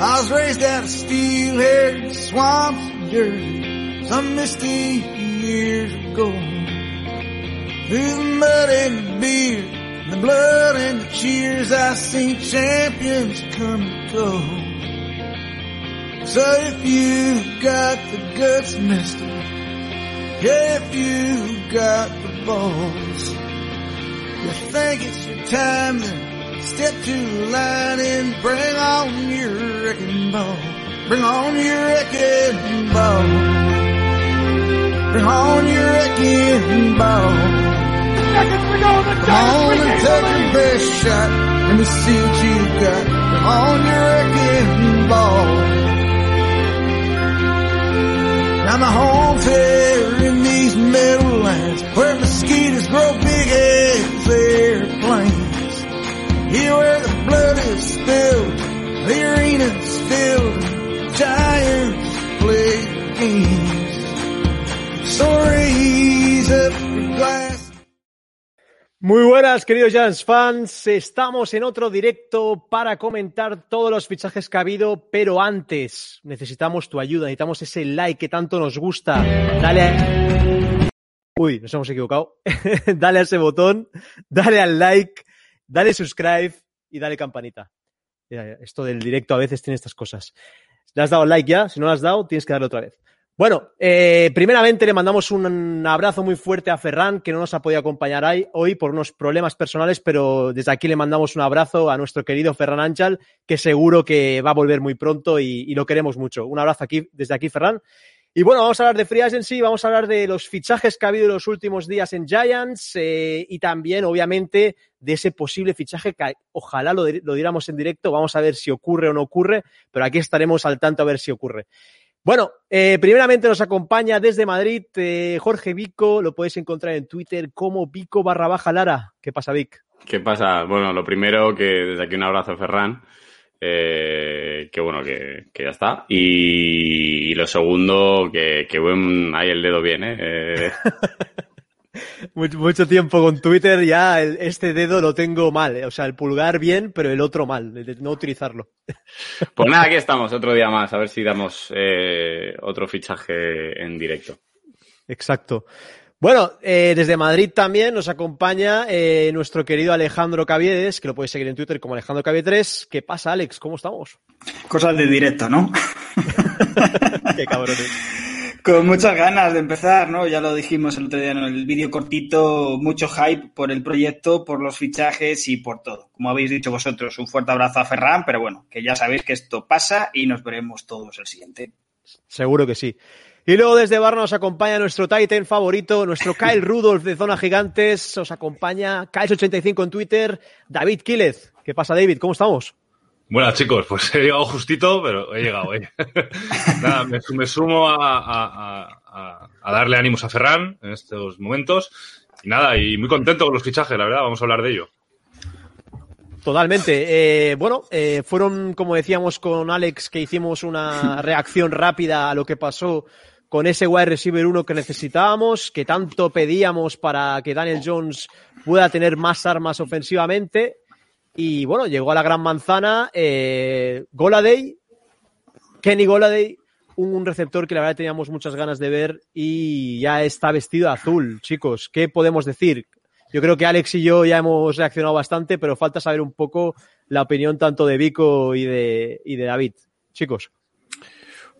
I was raised out of steel-haired swamps and dirt some misty years ago. Through the mud and the beer, the blood and the cheers, I seen champions come and go. So if you've got the guts, mister, if you've got the balls, you think it's your time to step to the line and bring on your wrecking ball. Bring on your wrecking ball. Bring on your wrecking ball. Come on and take your best shot. Let me see what you got. Bring on your wrecking ball. Now my home's here in these meadowlands where mosquitoes grow big as airplanes. Here where the blood is spilled, the arena's filled, giants play games. So raise. Muy buenas, queridos Giants fans. Estamos en otro directo para comentar todos los fichajes que ha habido, pero antes necesitamos tu ayuda, necesitamos ese like que tanto nos gusta. Dale a... Uy, nos hemos equivocado. dale a ese botón, dale al like, dale subscribe y dale campanita. Esto del directo a veces tiene estas cosas. ¿Le has dado like ya? Si no lo has dado, tienes que darle otra vez. Bueno, eh, primeramente le mandamos un abrazo muy fuerte a Ferran, que no nos ha podido acompañar hoy por unos problemas personales, pero desde aquí le mandamos un abrazo a nuestro querido Ferran Ángel, que seguro que va a volver muy pronto y, y, lo queremos mucho. Un abrazo aquí, desde aquí, Ferran. Y bueno, vamos a hablar de Free Agency, vamos a hablar de los fichajes que ha habido en los últimos días en Giants eh, y también, obviamente, de ese posible fichaje que ojalá lo, lo diéramos en directo. Vamos a ver si ocurre o no ocurre, pero aquí estaremos al tanto a ver si ocurre. Bueno, eh, primeramente nos acompaña desde Madrid eh, Jorge Vico, lo podéis encontrar en Twitter como Vico barra baja Lara. ¿Qué pasa, Vic? ¿Qué pasa? Bueno, lo primero que desde aquí un abrazo Ferran, eh, que bueno, que, que, ya está. Y, lo segundo, que, que, buen, ahí el dedo bien, ¿eh? mucho, mucho, tiempo con Twitter, ya el, este dedo lo tengo mal, ¿eh? o sea, el pulgar bien, pero el otro mal, de no utilizarlo. Pues nada, aquí estamos, otro día más, a ver si damos eh, otro fichaje en directo. Exacto. Bueno, eh, desde Madrid también nos acompaña eh, nuestro querido Alejandro Caviedes, que lo puedes seguir en Twitter como Alejandro Caviedes. ¿Qué pasa, Alex? ¿Cómo estamos? Cosas de directo, ¿no? Qué cabrones. Con muchas ganas de empezar, ¿no? Ya lo dijimos el otro día en el vídeo cortito, mucho hype por el proyecto, por los fichajes y por todo. Como habéis dicho vosotros, un fuerte abrazo a Ferran, pero bueno, que ya sabéis que esto pasa y nos veremos todos el siguiente. Seguro que sí. Y luego desde Barna nos acompaña nuestro Titan favorito, nuestro Kyle Rudolph de Zona Gigantes. Os acompaña Kyle85 en Twitter, David Quílez. ¿Qué pasa, David? ¿Cómo estamos? Buenas chicos, pues he llegado justito, pero he llegado. ¿eh? Nada, me, me sumo a, a, a, a, darle ánimos a Ferran en estos momentos. Y nada, y muy contento con los fichajes, la verdad, vamos a hablar de ello. Totalmente. Eh, bueno, eh, fueron, como decíamos con Alex, que hicimos una reacción rápida a lo que pasó con ese wide receiver 1 que necesitábamos, que tanto pedíamos para que Daniel Jones pueda tener más armas ofensivamente. Y bueno, llegó a la gran manzana eh, Goladay, Kenny Goladay, un receptor que la verdad teníamos muchas ganas de ver y ya está vestido azul, chicos. ¿Qué podemos decir? Yo creo que Alex y yo ya hemos reaccionado bastante, pero falta saber un poco la opinión tanto de Vico y de, y de David. Chicos.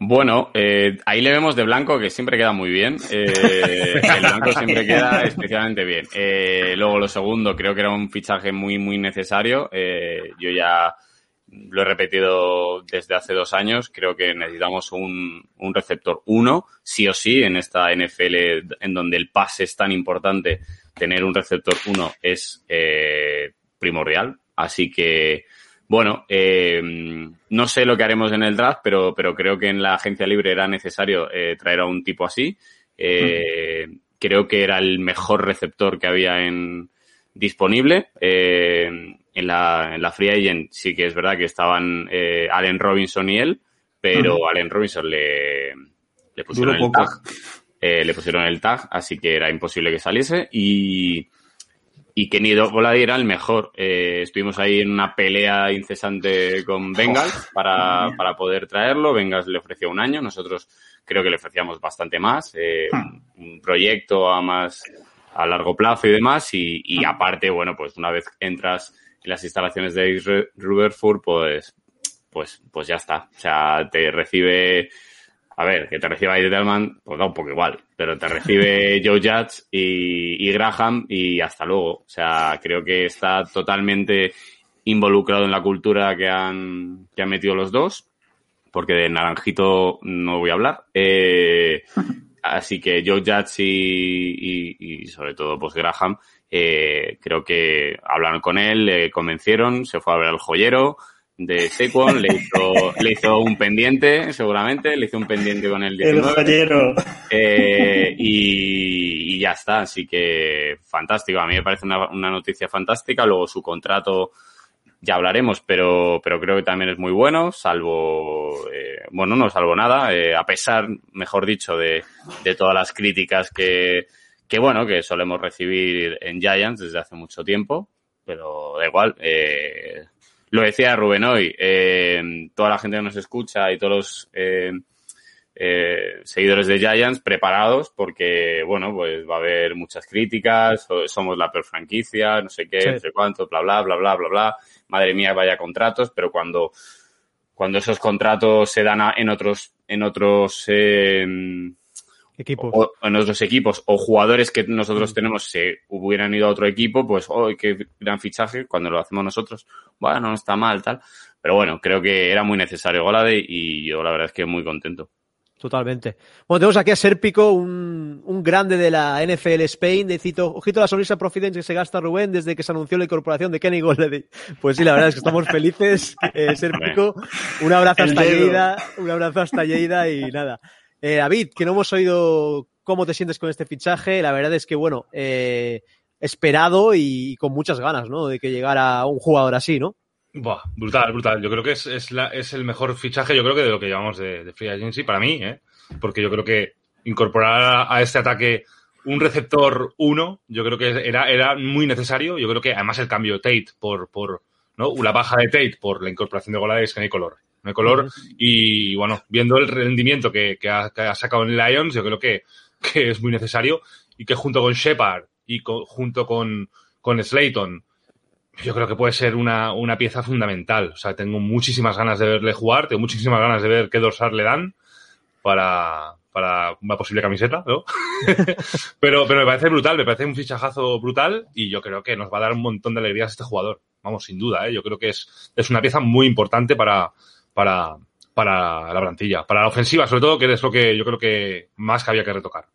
Bueno, eh, ahí le vemos de blanco que siempre queda muy bien. Eh, el blanco siempre queda especialmente bien. Eh, luego lo segundo, creo que era un fichaje muy, muy necesario. Eh, yo ya lo he repetido desde hace dos años. Creo que necesitamos un, un receptor uno, sí o sí, en esta NFL en donde el pase es tan importante. Tener un receptor uno es eh, primordial. Así que bueno, eh, no sé lo que haremos en el draft, pero, pero creo que en la agencia libre era necesario eh, traer a un tipo así. Eh. Creo que era el mejor receptor que había en disponible. Eh, en, la, en la Free Agent sí que es verdad que estaban Allen Robinson y él, pero mm. Allen Robinson le, le pusieron Duro el poco. tag. le pusieron el tag, así que era imposible que saliese. Y, y Kenny Golladay era el mejor. Eh, estuvimos ahí en una pelea incesante con Bengals para, para poder traerlo. Bengals le ofreció un año, nosotros creo que le ofrecíamos bastante más, eh, un proyecto a más a largo plazo y demás. Y, y aparte, bueno, pues una vez entras en las instalaciones de Rutherford, pues, pues, pues ya está. O sea, te recibe a ver, que te reciba Edelman, pues da un poco igual, pero te recibe Joe Judge y, y, Graham y hasta luego. O sea, creo que está totalmente involucrado en la cultura que han, que han metido los dos, porque de Naranjito no voy a hablar. Eh, así que Joe Judge y, y, y, sobre todo pues Graham, eh, creo que hablaron con él, le convencieron, se fue a ver al joyero, de Saquon, le hizo, le hizo un pendiente, seguramente, le hizo un pendiente con el 19. El eh, y, y, ya está, así que fantástico, a mí me parece una, una, noticia fantástica, luego su contrato ya hablaremos, pero, pero creo que también es muy bueno, salvo, eh, bueno, no salvo nada, eh, a pesar, mejor dicho, de, de todas las críticas que, que, bueno, que solemos recibir en Giants desde hace mucho tiempo, pero da igual, eh, lo decía Rubén hoy, eh, toda la gente que nos escucha y todos los eh, eh, seguidores de Giants preparados porque, bueno, pues va a haber muchas críticas, somos la peor franquicia, no sé qué, sí. no sé cuánto, bla, bla, bla, bla, bla, bla. Madre mía, vaya contratos, pero cuando, cuando esos contratos se dan a, en otros, en otros, eh, equipos. O, en otros equipos o jugadores que nosotros tenemos se hubieran ido a otro equipo, pues, oh, qué gran fichaje, cuando lo hacemos nosotros, bueno, no está mal, tal. Pero bueno, creo que era muy necesario Golade y yo la verdad es que muy contento. Totalmente. Bueno, tenemos aquí a Serpico, un, un grande de la NFL Spain, de cito, ojito a la sonrisa Providence que se gasta Rubén desde que se anunció la incorporación de Kenny Golladay. Pues sí, la verdad es que estamos felices, eh, Serpico. Un abrazo hasta Lleida, un abrazo hasta Lleida y nada. Eh, David, que no hemos oído cómo te sientes con este fichaje, la verdad es que, bueno, eh, esperado y, con muchas ganas, ¿no? De que llegara un jugador así, ¿no? Buah, brutal, brutal. Yo creo que es, es, la, es el mejor fichaje, yo creo que de lo que llevamos de, Free Agency para mí, ¿eh? Porque yo creo que incorporar a, este ataque un receptor 1, yo creo que era, era muy necesario. Yo creo que además el cambio Tate por, por ¿no? la baja de Tate por la incorporación de Golades que no hay color no hay color. Y bueno, viendo el rendimiento que, que, ha, que, ha, sacado en Lions, yo creo que, que es muy necesario y que junto con Shepard y junto con, con Slayton, yo creo que puede ser una, una, pieza fundamental. O sea, tengo muchísimas ganas de verle jugar, tengo muchísimas ganas de ver qué dorsal le dan para, para una posible camiseta, ¿no? pero, pero me parece brutal, me parece un fichajazo brutal y yo creo que nos va a dar un montón de alegrías este jugador. Vamos, sin duda, ¿eh? Yo creo que es, es una pieza muy importante para, para, para la plantilla, para la ofensiva, sobre todo, que es lo que yo creo que más que había que retocar.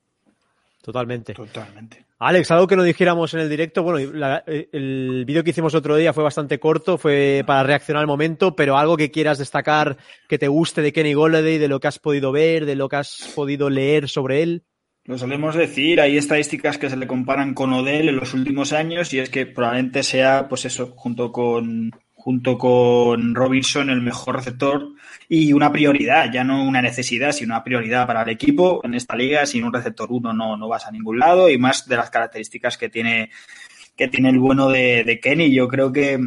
Totalmente. Totalmente. Alex, algo que no dijéramos en el directo, bueno, la, el vídeo que hicimos otro día fue bastante corto, fue para reaccionar al momento, pero algo que quieras destacar, que te guste de Kenny Golladay, de lo que has podido ver, de lo que has podido leer sobre él. Lo solemos decir, hay estadísticas que se le comparan con Odell en los últimos años y es que probablemente sea, pues eso, junto con junto con Robinson el mejor receptor y una prioridad, ya no una necesidad, sino una prioridad para el equipo en esta liga. Sin un receptor uno no, no vas a ningún lado y más de las características que tiene, que tiene el bueno de, de Kenny. Yo creo que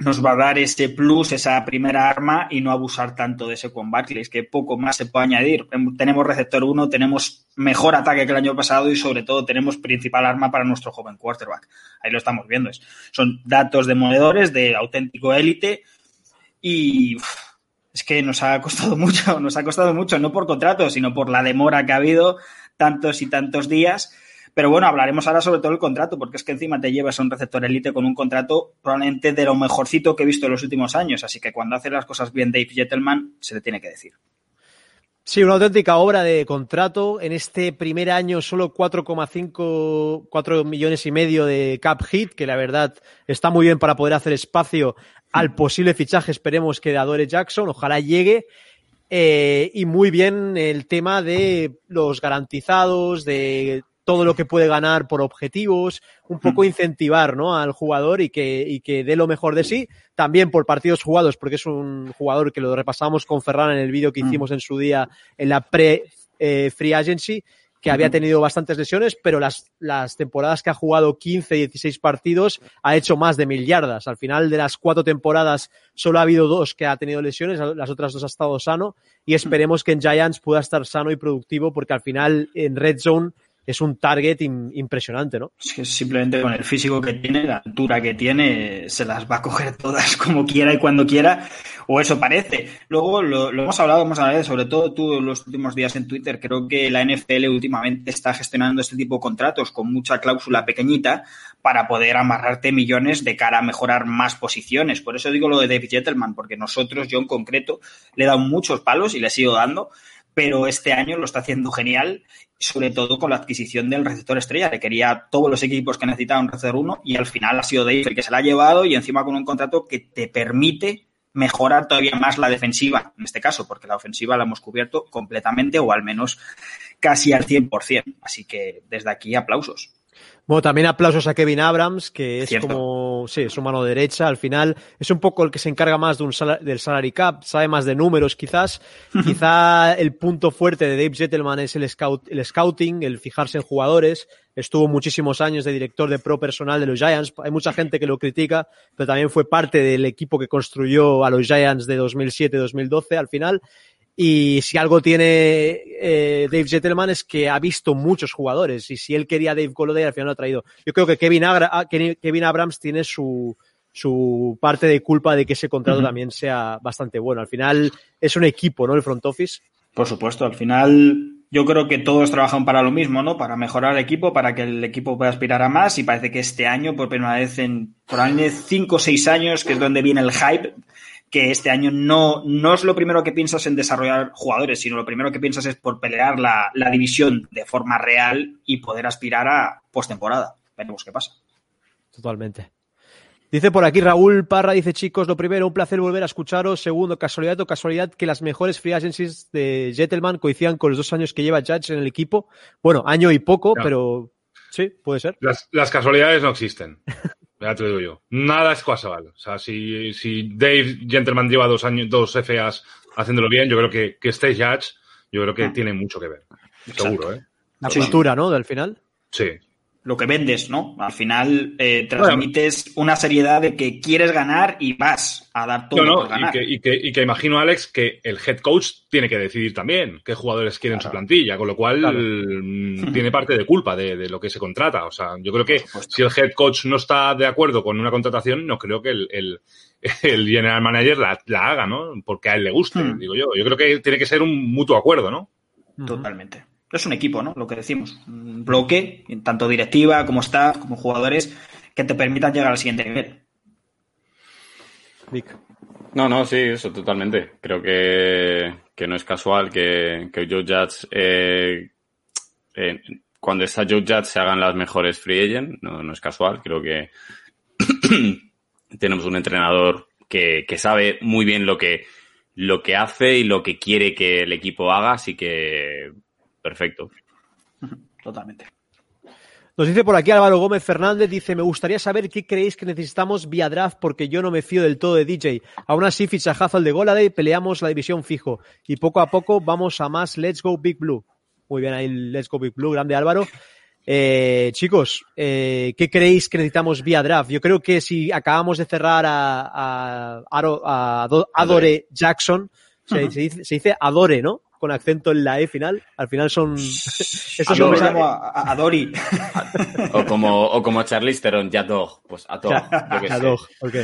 nos va a dar ese plus, esa primera arma y no abusar tanto de ese con Barkley. Es que poco más se puede añadir. Tenemos receptor 1, tenemos mejor ataque que el año pasado y sobre todo tenemos principal arma para nuestro joven quarterback. Ahí lo estamos viendo. Son datos demoledores de auténtico élite y es que nos ha costado mucho, nos ha costado mucho, no por contrato, sino por la demora que ha habido tantos y tantos días pero bueno, hablaremos ahora sobre todo el contrato, porque es que encima te llevas a un receptor elite con un contrato probablemente de lo mejorcito que he visto en los últimos años. Así que cuando hace las cosas bien Dave Gentleman, se le tiene que decir. Sí, una auténtica obra de contrato. En este primer año solo 4,5, 4 millones y medio de cap hit, que la verdad está muy bien para poder hacer espacio al posible fichaje, esperemos que de Adore Jackson, ojalá llegue. Eh, y muy bien el tema de los garantizados, de todo lo que puede ganar por objetivos, un poco incentivar ¿no? al jugador y que, y que dé lo mejor de sí, también por partidos jugados, porque es un jugador que lo repasamos con Ferran en el vídeo que hicimos en su día en la pre-free eh, agency, que había tenido bastantes lesiones, pero las, las temporadas que ha jugado 15, 16 partidos ha hecho más de mil yardas. Al final de las cuatro temporadas solo ha habido dos que ha tenido lesiones, las otras dos ha estado sano y esperemos que en Giants pueda estar sano y productivo porque al final en Red Zone es un target impresionante, ¿no? Simplemente con el físico que tiene, la altura que tiene, se las va a coger todas como quiera y cuando quiera, o eso parece. Luego lo, hemos hablado, hemos hablado, sobre todo tú los últimos días en Twitter, creo que la NFL últimamente está gestionando este tipo de contratos con mucha cláusula pequeñita para poder amarrarte millones de cara a mejorar más posiciones. Por eso digo lo de David Gentleman, porque nosotros, yo en concreto, le he dado muchos palos y le sigo dando, pero este año lo está haciendo genial, sobre todo con la adquisición del receptor estrella. Le quería todos los equipos que necesitaban receptor uno y al final ha sido Dave el que se la ha llevado y encima con un contrato que te permite mejorar todavía más la defensiva, en este caso, porque la ofensiva la hemos cubierto completamente o al menos casi al 100%. Así que desde aquí aplausos. Bueno, también aplausos a Kevin Abrams, que es como, sí, su mano derecha. Al final es un poco el que se encarga más de un del salary cap, sabe más de números quizás. Quizá el punto fuerte de Dave Gentleman es el, scout, el scouting, el fijarse en jugadores. Estuvo muchísimos años de director de pro personal de los Giants. Hay mucha gente que lo critica, pero también fue parte del equipo que construyó a los Giants de 2007-2012 al final. Y si algo tiene eh, Dave Gentleman es que ha visto muchos jugadores y si él quería a Dave Golladay al final lo ha traído. Yo creo que Kevin, ah, Kevin Abrams tiene su, su parte de culpa de que ese contrato también sea bastante bueno. Al final es un equipo, ¿no? El front office. Por supuesto, al final yo creo que todos trabajan para lo mismo, ¿no? Para mejorar el equipo, para que el equipo pueda aspirar a más y parece que este año, por primera vez en probablemente cinco o seis años, que es donde viene el hype, que este año no, no es lo primero que piensas en desarrollar jugadores, sino lo primero que piensas es por pelear la, división de forma real y poder aspirar a postemporada. Veremos qué pasa. Totalmente. Dice por aquí Raúl Parra, dice chicos, lo primero, un placer volver a escucharos. Segundo, casualidad o casualidad que las mejores free agencies de Gentleman coincidan con los dos años que lleva Judge en el equipo. Bueno, año y poco, pero sí, puede ser. las casualidades no existen. Ya te digo yo. Nada es casual. O sea, si, si Dave Gentleman lleva dos años, dos FAs haciéndolo bien, yo creo que, que este Judge, yo creo que ah. tiene mucho que ver. Seguro, ¿eh? La cultura, ¿no? Del final. Sí lo que vendes, ¿no? Al final eh, transmites una seriedad de que quieres ganar y vas a dar todo no, ganar. Y que, y, que, imagino, Alex, que el head coach tiene que decidir también qué jugadores quieren su plantilla, con lo cual mm, tiene parte de culpa de, lo que se contrata. O sea, yo creo que si el head coach no está de acuerdo con una contratación, no creo que el, el, general manager la, haga, ¿no? Porque a él le guste, hmm. digo yo. Yo creo que tiene que ser un mutuo acuerdo, ¿no? Totalmente es un equipo, ¿no? Lo que decimos. Un bloque, tanto directiva como staff, como jugadores, que te permitan llegar al siguiente nivel. Vic. No, no, sí, eso totalmente. Creo que, no es casual que, que Joe Judge, eh, eh, cuando está Joe Judge se hagan las mejores free agent. No, no es casual. Creo que tenemos un entrenador que, que sabe muy bien lo que, lo que hace y lo que quiere que el equipo haga, así que perfecto. Totalmente. Nos dice por aquí Álvaro Gómez Fernández, dice, me gustaría saber qué creéis que necesitamos vía draft porque yo no me fío del todo de DJ. Aún así, fichajazo al de Goladay, peleamos la división fijo y poco a poco vamos a más Let's Go Big Blue. Muy bien ahí, Let's Go Big Blue, grande Álvaro. Eh, chicos, eh, ¿qué creéis que necesitamos vía draft? Yo creo que si acabamos de cerrar a, a, Adore Jackson, se, dice, se dice Adore, ¿no? Con acento en la E final. Al final son. Estos son a, a, Dori. o como, o como Charlize Theron, Yadog. Pues a Yadog, ok.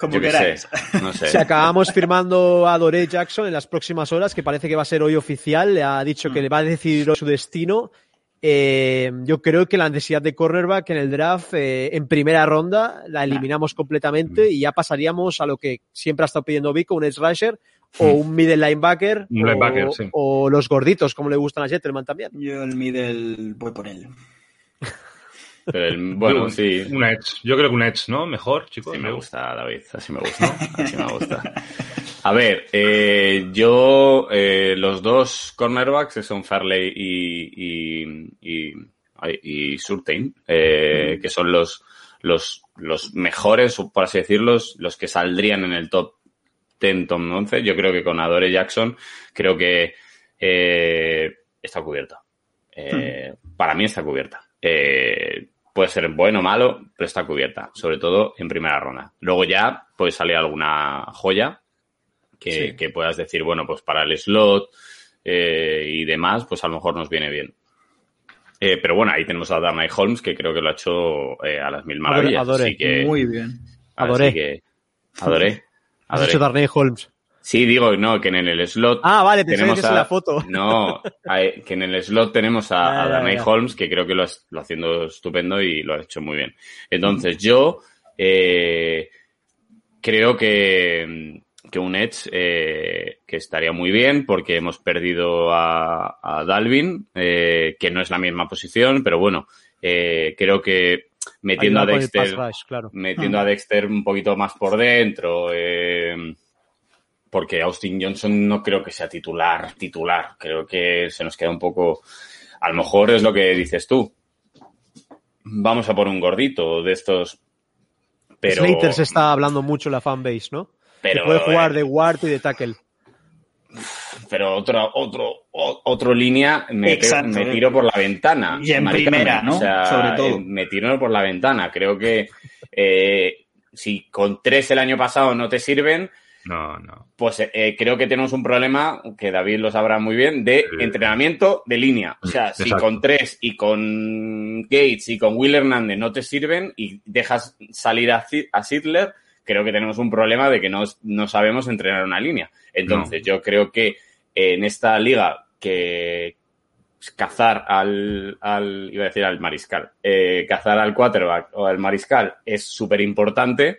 Como queráis. No sé. Si acabamos firmando a Dore Jackson en las próximas horas, que parece que va a ser hoy oficial, le ha dicho que le va a decidir su destino. Eh, yo creo que la necesidad de cornerback en el draft eh, en primera ronda la eliminamos completamente y ya pasaríamos a lo que siempre ha estado pidiendo Vico, un edge rusher o un middle linebacker, o, los gorditos, como le gustan a Jetterman también. Yo el middle voy por él. bueno, sí. Un edge. Yo creo que un edge, ¿no? Mejor, chicos. Sí, me gusta, David. Así me gusta. Así me gusta. A ver, eh, yo, eh, los dos cornerbacks, que son Farley y, y, y, Surtain, eh, que son los, los, los mejores, por así decirlo, los que saldrían en el top Tom 11. Yo creo que con Adore Jackson, creo que eh, está cubierto. Eh, Para mí está cubierta. Eh, puede ser bueno o malo, pero está cubierta, sobre todo en primera ronda. Luego ya puede salir alguna joya que, Sí. que puedas decir, bueno, pues para el slot y demás, pues a lo mejor nos viene bien. Eh, pero bueno, ahí tenemos a Darnay Holmes, que creo que lo ha hecho eh, a las mil maravillas. adoré. Así que, Muy bien. así Adoré. que- adoré. Has hecho Darnay Holmes. Sí, digo, no, que en el slot Ah, vale, que tenemos a- la foto. No, que en el slot tenemos a, Ya, a Darnay. Holmes, que creo que lo, lo haciendo estupendo y lo ha hecho muy bien. Entonces, yo eh, creo que, que un Edge eh, que estaría muy bien porque hemos perdido a, a Dalvin, eh, que no es la misma posición, pero bueno, eh, creo que metiendo a Dexter rush, claro. metiendo a Dexter un poquito más por dentro, eh, porque Austin Johnson no creo que sea titular, titular. Creo que se nos queda un poco. A lo mejor es lo que dices tú. Vamos a por un gordito de estos. Pero, Slater se está hablando mucho en la fanbase, ¿no? pero, que puede jugar eh, de guard y de tackle. Pero otro, otro, o- otro línea me, me tiro por la ventana. Y en Marica, primera, me- ¿no? Sobre todo. eh, Me tiro por la ventana. Creo que eh, si con tres el año pasado no te sirven, No, no. pues eh, creo que tenemos un problema, que David lo sabrá muy bien, de Sí. entrenamiento de línea. O sea, si con tres y con Gates y con Will Hernández no te sirven y dejas salir a, a Sidler, creo que tenemos un problema de que no, no sabemos entrenar una línea. Entonces, yo creo que en esta liga que cazar al, al iba a decir al mariscal, eh, cazar al quarterback o al mariscal es súper importante,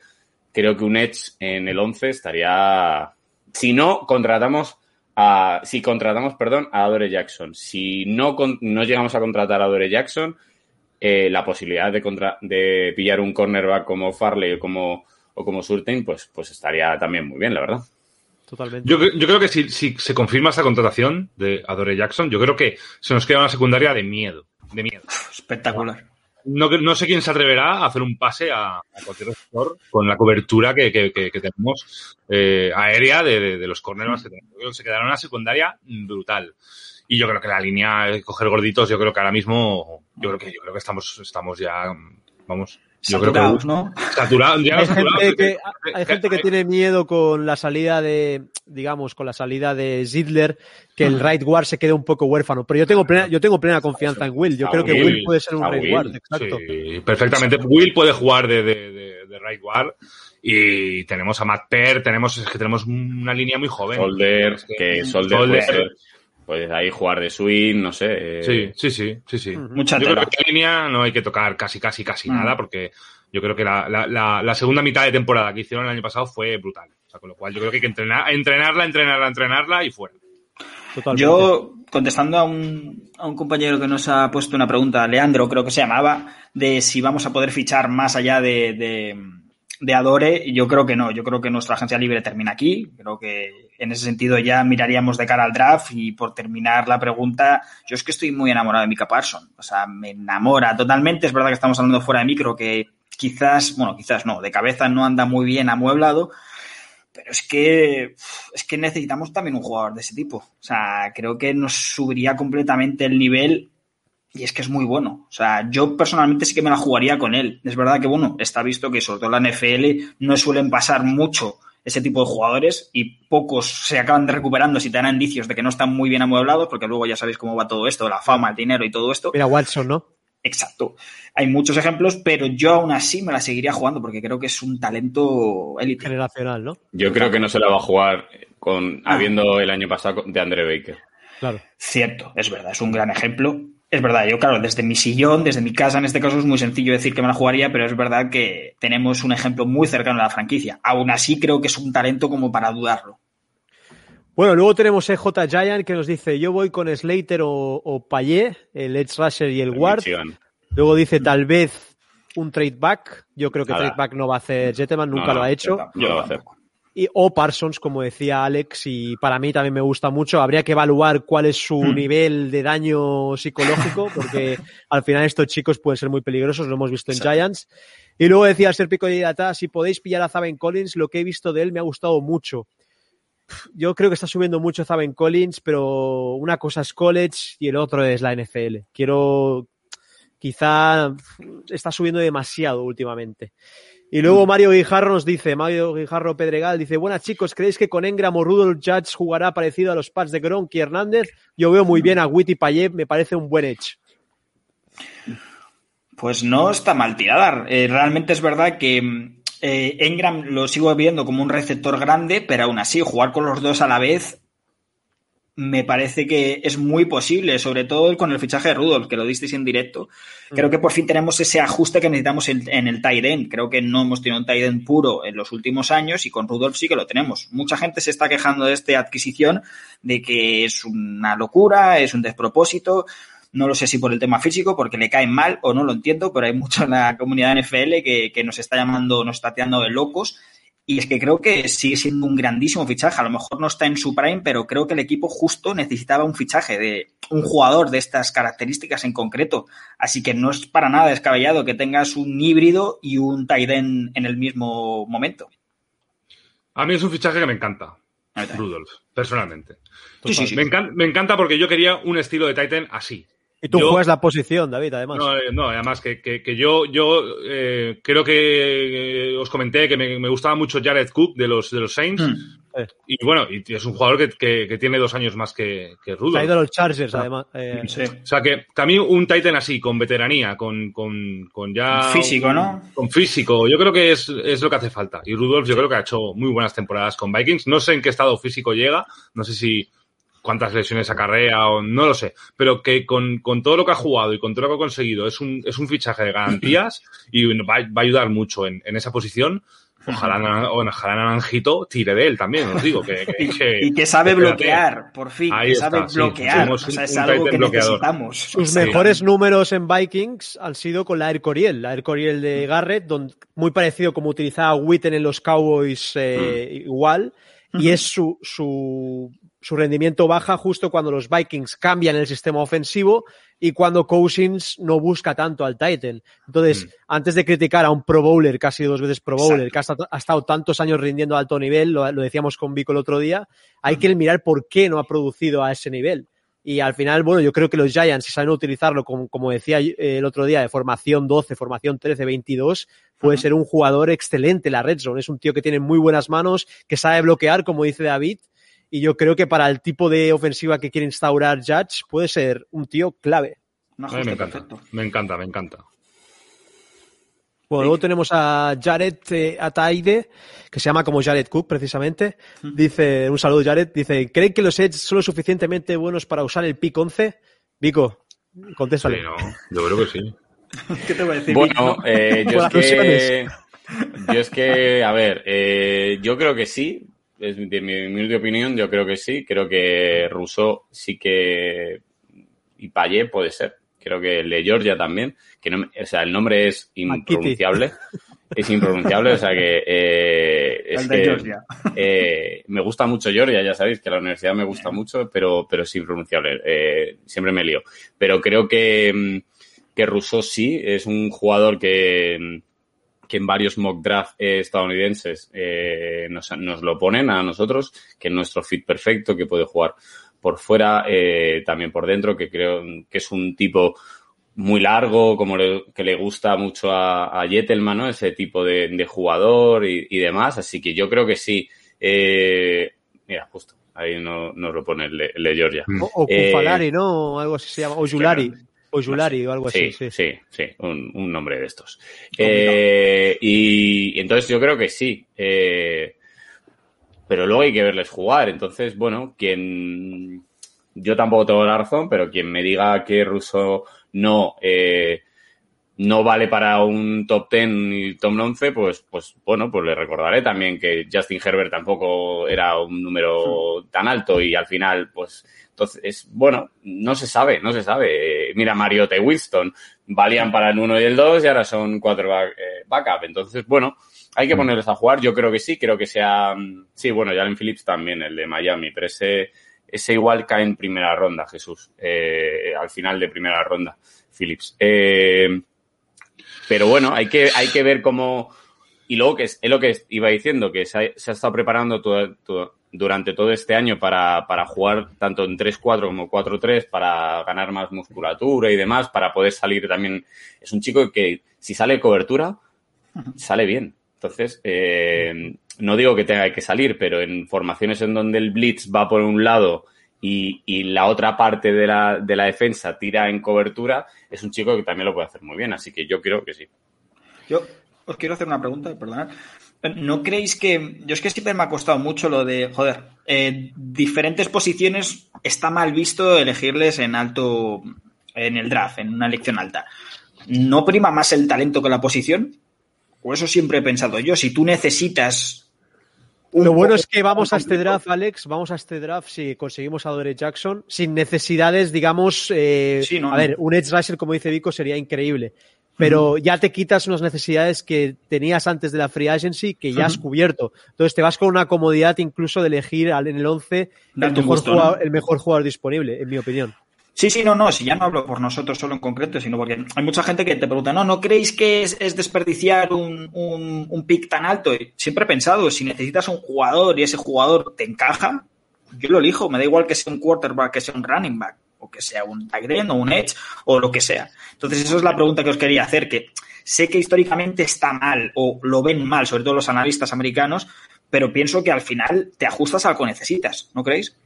creo que un Edge en el 11 estaría. Si no, contratamos a. Si contratamos, perdón, a Adore Jackson. Si no, con- no llegamos a contratar a Adore Jackson, eh, la posibilidad de, contra- de pillar un cornerback como Farley o como, o como Surtain, pues, pues estaría también muy bien, la verdad. Totalmente. Yo, yo creo que si, si se confirma esta contratación de Adore Jackson, yo creo que se nos queda una secundaria de miedo. De miedo. Espectacular. No, no sé quién se atreverá a hacer un pase a, a cualquier receptor con la cobertura que, que- que- que tenemos eh, aérea de, de- de los cornerbacks que tenemos. Yo creo que se quedará una secundaria brutal. Y yo creo que la línea de coger gorditos, yo creo que ahora mismo, yo creo que, yo creo que estamos, estamos ya, vamos, yo creo que Hay gente, que, hay gente que tiene miedo con la salida de, digamos, con la salida de Zidler, que el right guard se quede un poco huérfano. Pero yo tengo plena, yo tengo plena confianza en Will. Yo A creo que Will, puede ser un right Will, guard, exacto. Sí, perfectamente. Will puede jugar de, de, de, de right guard y tenemos a Matt Pear, tenemos, es que tenemos una línea muy joven. Solder, que Solder, Solder. Puedes ahí jugar de swing, no sé. eh, Sí, sí, sí, sí, sí. Mucha Yo tela. creo que la línea no hay que tocar casi, casi, casi Mm. nada porque yo creo que la, la, la, la segunda mitad de temporada que hicieron el año pasado fue brutal. O sea, con lo cual yo creo que hay que entrenar, entrenarla, entrenarla, entrenarla y fuera. Totalmente. Yo, contestando a un, a un compañero que nos ha puesto una pregunta, Leandro creo que se llamaba, de si vamos a poder fichar más allá de, de, de Adore, yo creo que no. Yo creo que nuestra agencia libre termina aquí. Creo que en ese sentido ya miraríamos de cara al draft. Y por terminar la pregunta, yo es que estoy muy enamorado de Mika Parson. O sea, me enamora totalmente. Es verdad que estamos hablando fuera de micro, que quizás, bueno, quizás no, de cabeza no anda muy bien amueblado. Pero es que, es que necesitamos también un jugador de ese tipo. O sea, creo que nos subiría completamente el nivel y es que es muy bueno. O sea, yo personalmente sí que me la jugaría con él. Es verdad que, bueno, está visto que sobre todo la NFL no suelen pasar mucho ese tipo de jugadores y pocos se acaban de recuperando si te dan indicios de que no están muy bien amueblados, porque luego ya sabéis cómo va todo esto, la fama, el dinero y todo esto. Mira, Watson, ¿no? Exacto. Hay muchos ejemplos, pero yo aún así me la seguiría jugando porque creo que es un talento élite. Generacional, ¿no? Yo creo que no se la va a jugar con Ah. habiendo el año pasado de Andre Baker. Claro. Cierto, es verdad, es un gran ejemplo. Es verdad, yo claro, desde mi sillón, desde mi casa, en este caso es muy sencillo decir que me la jugaría, pero es verdad que tenemos un ejemplo muy cercano a la franquicia. Aún así creo que es un talento como para dudarlo. Bueno, luego tenemos EJ Giant que nos dice, yo voy con Slater o, o Payet, el Edge Rusher y el Ward. Luego dice, tal vez un trade back. Yo creo que Nada. trade back no va a hacer Jetman, nunca No, lo ha hecho. Yo lo voy a hacer. Y, o Parsons, como decía Alex, y para mí también me gusta mucho. Habría que evaluar cuál es su Hmm. nivel de daño psicológico, porque al final estos chicos pueden ser muy peligrosos, lo hemos visto en. Giants. Y luego decía Serpico de Data, si podéis pillar a Zaven Collins, lo que he visto de él me ha gustado mucho. yo creo que está subiendo mucho Zaven Collins, pero una cosa es college y el otro es la NFL. Quiero, quizá está subiendo demasiado últimamente. Y luego Mario Guijarro nos dice, Mario Guijarro Pedregal dice, buenas chicos, ¿creéis que con Engram o Rudolph Judge jugará parecido a los pads de Gronk y Hernández? Yo veo muy bien a Witty Payev, me parece un buen edge. Pues no está mal tirada. Eh, realmente es verdad que eh, Engram lo sigo viendo como un receptor grande, pero aún así jugar con los dos a la vez me parece que es muy posible, sobre todo con el fichaje de Rudolph, que lo disteis en directo. Creo que por fin tenemos ese ajuste que necesitamos en, el tight end. Creo que no hemos tenido un tight end puro en los últimos años y con Rudolph sí que lo tenemos. Mucha gente se está quejando de esta adquisición, de que es una locura, es un despropósito. No lo sé si por el tema físico, porque le caen mal o no lo entiendo, pero hay mucho en la comunidad NFL que, que nos está llamando, nos está tirando de locos. Y es que creo que sigue siendo un grandísimo fichaje. A lo mejor no está en su prime, pero creo que el equipo justo necesitaba un fichaje de un jugador de estas características en concreto. Así que no es para nada descabellado que tengas un híbrido y un tight end en el mismo momento. A mí es un fichaje que me encanta. Rudolph, personalmente. Me, me, encanta porque yo quería un estilo de Titan así. Y tú juegas la posición, David, además. No, eh, no además que, que, yo, yo eh, creo que eh, os comenté que me, gustaba mucho Jared Cook de los, de los Saints. Hmm. Y bueno, y es un jugador que, que, tiene dos años más que, que Rudolph. Ha ido a los Chargers, además. Sí. O sea que, a mí un Titan así, con veteranía, con, con, con ya. Físico, ¿no? Con físico, yo creo que es, es, lo que hace falta. Y Rudolph, yo creo que ha hecho muy buenas temporadas con Vikings. No sé en qué estado físico llega, no sé si cuántas lesiones acarrea o no lo sé, pero que con, todo lo que ha jugado y con todo lo que ha conseguido es un, es un fichaje de garantías y va, a ayudar mucho en, esa posición. Ojalá, ojalá Naranjito tire de él también, os digo. Que, y que sabe bloquear, por fin. que sabe bloquear. o sea, es algo que necesitamos. Sus mejores números en Vikings han sido con la Air Coriel, la Air Coriel de Garrett, donde, muy parecido como utilizaba Witten en los Cowboys eh, mm. igual. Y es su, su su rendimiento baja justo cuando los Vikings cambian el sistema ofensivo y cuando Cousins no busca tanto al Titan. Entonces, mm. antes de criticar a un Pro Bowler, casi dos veces Pro Bowler, que ha estado, tantos años rindiendo a alto nivel, lo, decíamos con Vico el otro día, hay que mirar por qué no ha producido a ese nivel. Y al final, bueno, yo creo que los Giants, si saben utilizarlo, como, como decía el otro día, de formación 12, formación 13, 22, puede ser un jugador excelente la red zone. Es un tío que tiene muy buenas manos, que sabe bloquear, como dice David, y yo creo que para el tipo de ofensiva que quiere instaurar Judge puede ser un tío clave. me, encanta, me encanta, me encanta. Bueno, luego tenemos a Jared eh, Ataide, que se llama como Jared Cook precisamente. Dice, un saludo Jared, dice, ¿creen que los Edge son lo suficientemente buenos para usar el pick 11? Vico, contéstale. Sí, no, yo creo que sí. ¿Qué te voy a decir? Bueno, eh, yo, es que, yo es que, a ver, eh, yo creo que sí, es de mi humilde opinión, yo creo que sí. Creo que Rousseau sí que. Y Payet puede ser. Creo que el de Georgia también. Que no, o sea, el nombre es impronunciable. es impronunciable, o sea que. Eh, es que, Georgia. Eh, me gusta mucho Georgia, ya sabéis que la universidad me gusta mucho, pero, pero es impronunciable. Eh, siempre me lío. Pero creo que, que Rousseau sí es un jugador que que en varios mock draft estadounidenses eh, nos, lo ponen a nosotros, que es nuestro fit perfecto, que puede jugar por fuera, eh, también por dentro, que creo que es un tipo muy largo, como que le gusta mucho a, a ¿no? Ese tipo de, jugador y, demás. Así que yo creo que sí. Eh, mira, justo. Ahí nos no lo pone el de, Georgia. O, o ¿no? Algo así se llama. O Yulari Yulari o algo así. Sí, sí, sí, un, nombre de estos. Eh, y, entonces yo creo que sí. Eh, pero luego hay que verles jugar. Entonces, bueno, quien. Yo tampoco tengo la razón, pero quien me diga que Russo no. Eh, no vale para un top 10 y top 11, pues, pues bueno, pues le recordaré también que Justin Herbert tampoco era un número hmm. tan alto y al final, pues entonces, bueno, no se sabe, no se sabe. Mira, Mariota y Winston valían para el 1 y el 2 y ahora son cuatro eh, backup. Entonces, bueno, hay que mm. ponerles a jugar. Yo creo que sí, creo que sea. Sí, bueno, Jalen Phillips también, el de Miami, pero ese, ese igual cae en primera ronda, Jesús. Eh, al final de primera ronda, Phillips. Eh, pero bueno, hay que, hay que ver cómo y luego que es, es, lo que iba diciendo, que se ha, se ha estado preparando todo, todo, durante todo este año para, para jugar tanto en 3-4 como 4-3, para ganar más musculatura y demás, para poder salir también. Es un chico que si sale cobertura, sale bien. Entonces, eh, no digo que tenga que salir, pero en formaciones en donde el blitz va por un lado y, y la otra parte de la, de la, defensa tira en cobertura, es un chico que también lo puede hacer muy bien. Así que yo creo que sí. Yo os quiero hacer una pregunta, perdonad. ¿No creéis que.? Yo es que siempre me ha costado mucho lo de. Joder, eh, diferentes posiciones está mal visto elegirles en alto. En el draft, en una elección alta. ¿No prima más el talento que la posición? O eso siempre he pensado yo. Si tú necesitas lo bueno es que vamos a este draft, Alex, vamos a este draft si conseguimos a Dore Jackson sin necesidades, digamos, eh, sí, no, a no. ver, un edge rusher como dice Vico sería increíble, pero uh -huh. ya te quitas unas necesidades que tenías antes de la free agency que ya uh -huh. has cubierto. Entonces te vas con una comodidad incluso de elegir en el 11 el mejor, gusto, jugador, ¿no? el mejor jugador disponible, en mi opinión. Sí, sí, no, no, si ya no hablo por nosotros solo en concreto, sino porque hay mucha gente que te pregunta, no, ¿no creéis que es, es desperdiciar un, un, un, pick tan alto? Y siempre he pensado, si necesitas un jugador y ese jugador te encaja, yo lo elijo, me da igual que sea un quarterback, que sea un running back, o que sea un tight end o un edge, o lo que sea. Entonces, eso es la pregunta que os quería hacer, que sé que históricamente está mal, o lo ven mal, sobre todo los analistas americanos, pero pienso que al final te ajustas a lo que necesitas, ¿no creéis?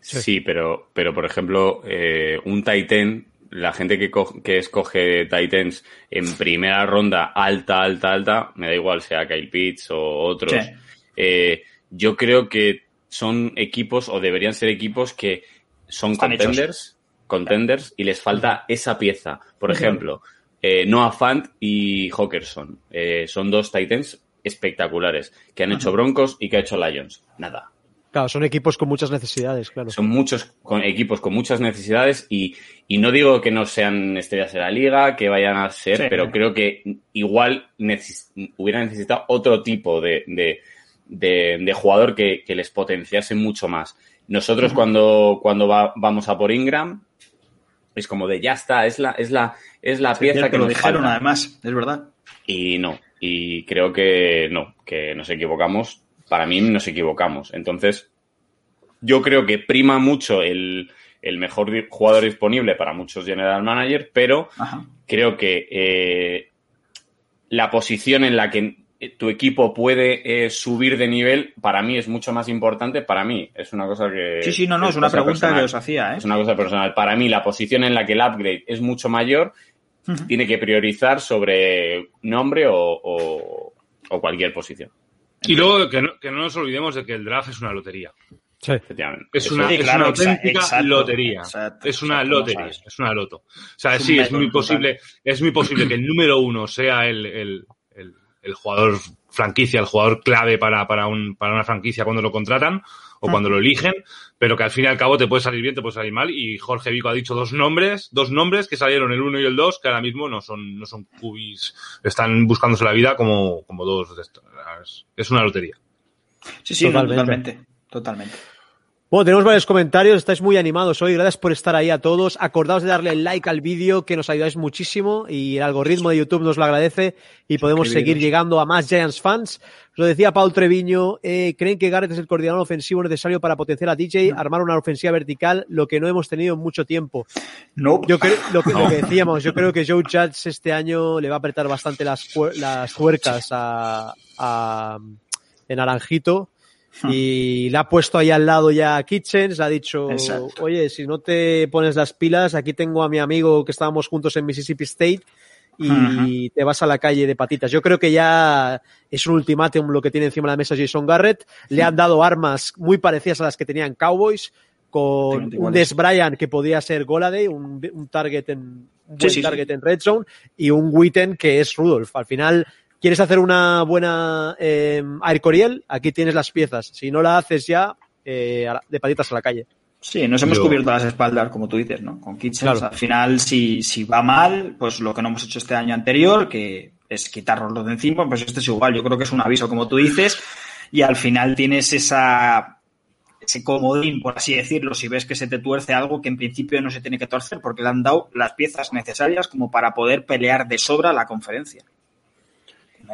Sí, sí pero, pero por ejemplo, eh, un Titan, la gente que, que escoge Titans en primera ronda alta, alta, alta, me da igual sea Kyle Pitts o otros, sí. eh, yo creo que son equipos o deberían ser equipos que son Están contenders, hechos. Contenders y les falta esa pieza. Por ejemplo, eh, Noah Fant y Hawkerson eh, son dos Titans espectaculares que han hecho Broncos y que ha hecho Lions. Nada, Claro, son equipos con muchas necesidades, claro. Son muchos con equipos con muchas necesidades y, y no digo que no sean estrellas de la liga, que vayan a ser, sí. pero creo que igual neces hubiera necesitado otro tipo de, de, de, de jugador que, que, les potenciase mucho más. Nosotros uh -huh. cuando, cuando va, vamos a por Ingram, es como de ya está, es la, es la, es la pieza que, que lo falta. además, es verdad. Y no, y creo que no, que nos equivocamos para mí nos equivocamos. Entonces, yo creo que prima mucho el, el mejor jugador disponible para muchos general managers, pero Ajá. creo que eh, la posición en la que tu equipo puede eh, subir de nivel, para mí es mucho más importante. Para mí, es una cosa que. Sí, sí, no, no, es, es una pregunta personal. que os hacía, ¿eh? Es una cosa personal. Para mí, la posición en la que el upgrade es mucho mayor, uh -huh. tiene que priorizar sobre nombre o, o, o cualquier posición. Y luego que no, que no, nos olvidemos de que el draft es una lotería. Sí, efectivamente. Es una, sí, es una auténtica exacto, lotería. Exacto, es una exacto, lotería, es una loto. O sea, es sí, es muy posible, es muy posible que el número uno sea el, el, el, jugador franquicia, el jugador clave para, para, un, para una franquicia cuando lo contratan o cuando lo eligen, pero que al fin y al cabo te puede salir bien, te puede salir mal. Y Jorge Vico ha dicho dos nombres, dos nombres que salieron el uno y el dos, que ahora mismo no son, no son cubis, están buscándose la vida como, como dos de estos. Es una lotería. Sí, sí, totalmente. No, totalmente, totalmente. Bueno, tenemos varios comentarios, estáis muy animados hoy, gracias por estar ahí a todos. Acordaos de darle like al vídeo, que nos ayudáis muchísimo y el algoritmo de YouTube nos lo agradece y podemos seguir llegando a más Giants fans. Lo decía Paul Treviño, eh, ¿creen que Garrett es el coordinador ofensivo necesario para potenciar a DJ, no. armar una ofensiva vertical, lo que no hemos tenido en mucho tiempo? No. Yo creo, lo que, no. lo que decíamos, yo creo que Joe Judge este año le va a apretar bastante las, las tuercas a, a, en Naranjito y le ha puesto ahí al lado ya a Kitchens, le ha dicho, Exacto. oye, si no te pones las pilas, aquí tengo a mi amigo que estábamos juntos en Mississippi State y te vas a la calle de patitas. Yo creo que ya es un ultimátum lo que tiene encima de la mesa Jason Garrett. Le han dado armas muy parecidas a las que tenían Cowboys, con un Des Bryant que podía ser Goladay, un, un target en un buen sí, sí, target sí. en red zone, y un Witten que es Rudolph. Al final, ¿Quieres hacer una buena eh, Air Coriel? Aquí tienes las piezas. Si no la haces ya, eh, de patitas a la calle. Sí, nos hemos Yo... cubierto las espaldas, como tú dices, ¿no? Con Kitchens. Claro. Al final, si, si va mal, pues lo que no hemos hecho este año anterior, que es quitarnos de encima, pues esto es igual. Yo creo que es un aviso, como tú dices, y al final tienes esa ese comodín, por así decirlo, si ves que se te tuerce algo que en principio no se tiene que torcer, porque le han dado las piezas necesarias como para poder pelear de sobra la conferencia.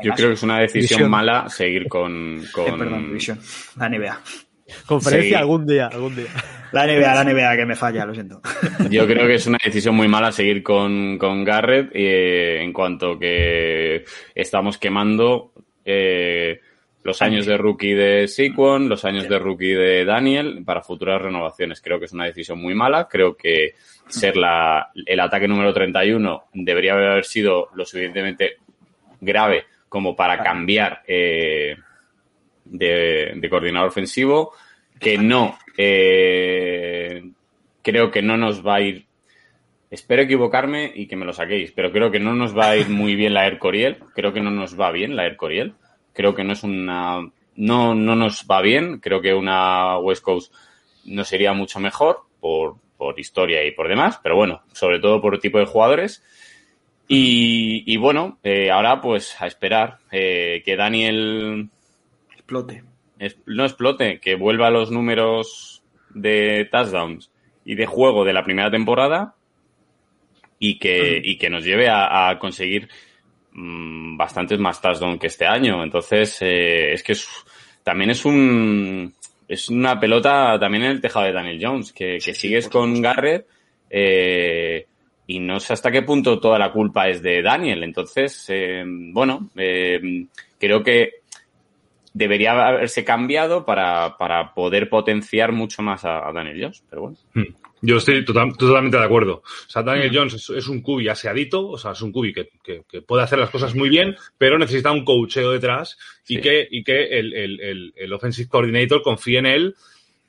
Yo creo que es una decisión mala seguir con. con... Eh, perdón, división. La NBA. Conferencia algún día, algún día. La NBA, la NBA que me falla, lo siento. Yo creo que es una decisión muy mala seguir con, con Garrett eh, en cuanto que estamos quemando eh, los años de rookie de Sequon, los años de rookie de Daniel para futuras renovaciones. Creo que es una decisión muy mala. Creo que ser la, el ataque número 31 debería haber sido lo suficientemente grave como para cambiar eh, de, de, coordinador ofensivo, que no, eh, creo que no nos va a ir, espero equivocarme y que me lo saquéis, pero creo que no nos va a ir muy bien la Air Coriel, creo que no nos va bien la Air Coriel, creo que no es una, no, no nos va bien, creo que una West Coast no sería mucho mejor por, por historia y por demás, pero bueno, sobre todo por tipo de jugadores. Y, y bueno, eh, ahora pues a esperar eh, que Daniel explote. Es, no explote, que vuelva a los números de touchdowns y de juego de la primera temporada y que, y que nos lleve a, a conseguir mmm, bastantes más touchdowns que este año. Entonces, eh, es que es, también es un es una pelota también en el tejado de Daniel Jones, que, que sigues con Garrett eh, y no sé hasta qué punto toda la culpa es de Daniel. Entonces, eh, bueno, eh, creo que debería haberse cambiado para, para poder potenciar mucho más a, a Daniel Jones, pero bueno. Hmm. Yo estoy total, totalmente de acuerdo. O sea, Daniel Jones es, es un cubi aseadito, o sea, es un cubi que, que, que, puede hacer las cosas muy bien, pero necesita un coacheo detrás y sí. que, y que el, el, el, el, offensive coordinator confíe en él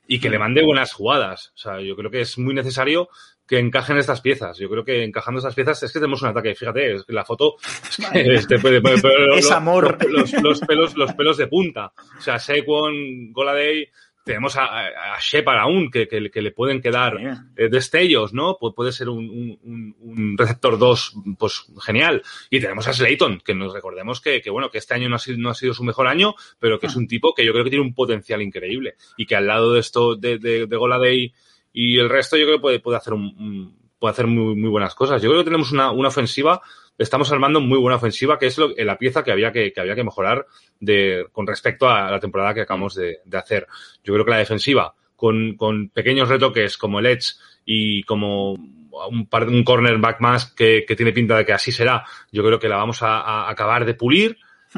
y que le mande buenas jugadas. O sea, yo creo que es muy necesario que encajen estas piezas. Yo creo que encajando estas piezas es que tenemos un ataque. Fíjate, es que la foto es, que este, pero, pero, pero, es amor. Los, los, los, pelos, los pelos de punta. O sea, Sequon, Goladay, tenemos a, a Shepard aún, que, que, que, le pueden quedar eh, destellos, ¿no? Pu puede ser un, un, un receptor 2, pues genial. Y tenemos a Slayton, que nos recordemos que, que, bueno, que este año no ha, sido, no ha sido su mejor año, pero que es un tipo que yo creo que tiene un potencial increíble. Y que al lado de esto, de, de, de Goladay y el resto, yo creo que puede, puede hacer un, puede hacer muy, muy buenas cosas. Yo creo que tenemos una, una ofensiva estamos armando muy buena ofensiva, que es lo, la pieza que había que, que, había que mejorar de, con respecto a la temporada que acabamos de, de hacer. Yo creo que la defensiva, con, con, pequeños retoques como el Edge y como un, par, un cornerback más que, que, tiene pinta de que así será, yo creo que la vamos a, a acabar de pulir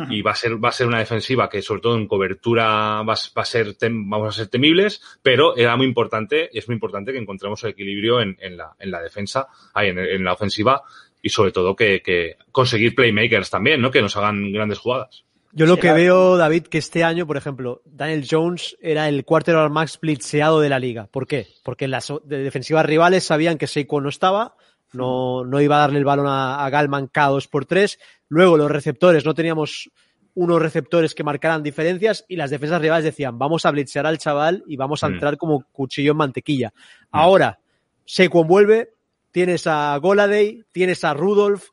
y va a ser va a ser una defensiva que sobre todo en cobertura va, va a ser tem, vamos a ser temibles pero era muy importante es muy importante que encontremos el equilibrio en, en la en la defensa ahí en, en la ofensiva y sobre todo que, que, conseguir playmakers también, ¿no? Que nos hagan grandes jugadas. Yo lo que veo, David, que este año, por ejemplo, Daniel Jones era el quarterback más blitzeado de la liga. ¿Por qué? Porque las defensivas rivales sabían que Seiko no estaba, no, no iba a darle el balón a, a Galman cada dos por tres. Luego los receptores, no teníamos unos receptores que marcaran diferencias y las defensas rivales decían, vamos a blitzear al chaval y vamos a entrar mm. como cuchillo en mantequilla. Mm. Ahora, Seiko vuelve, tienes a Goladay, tienes a Rudolph,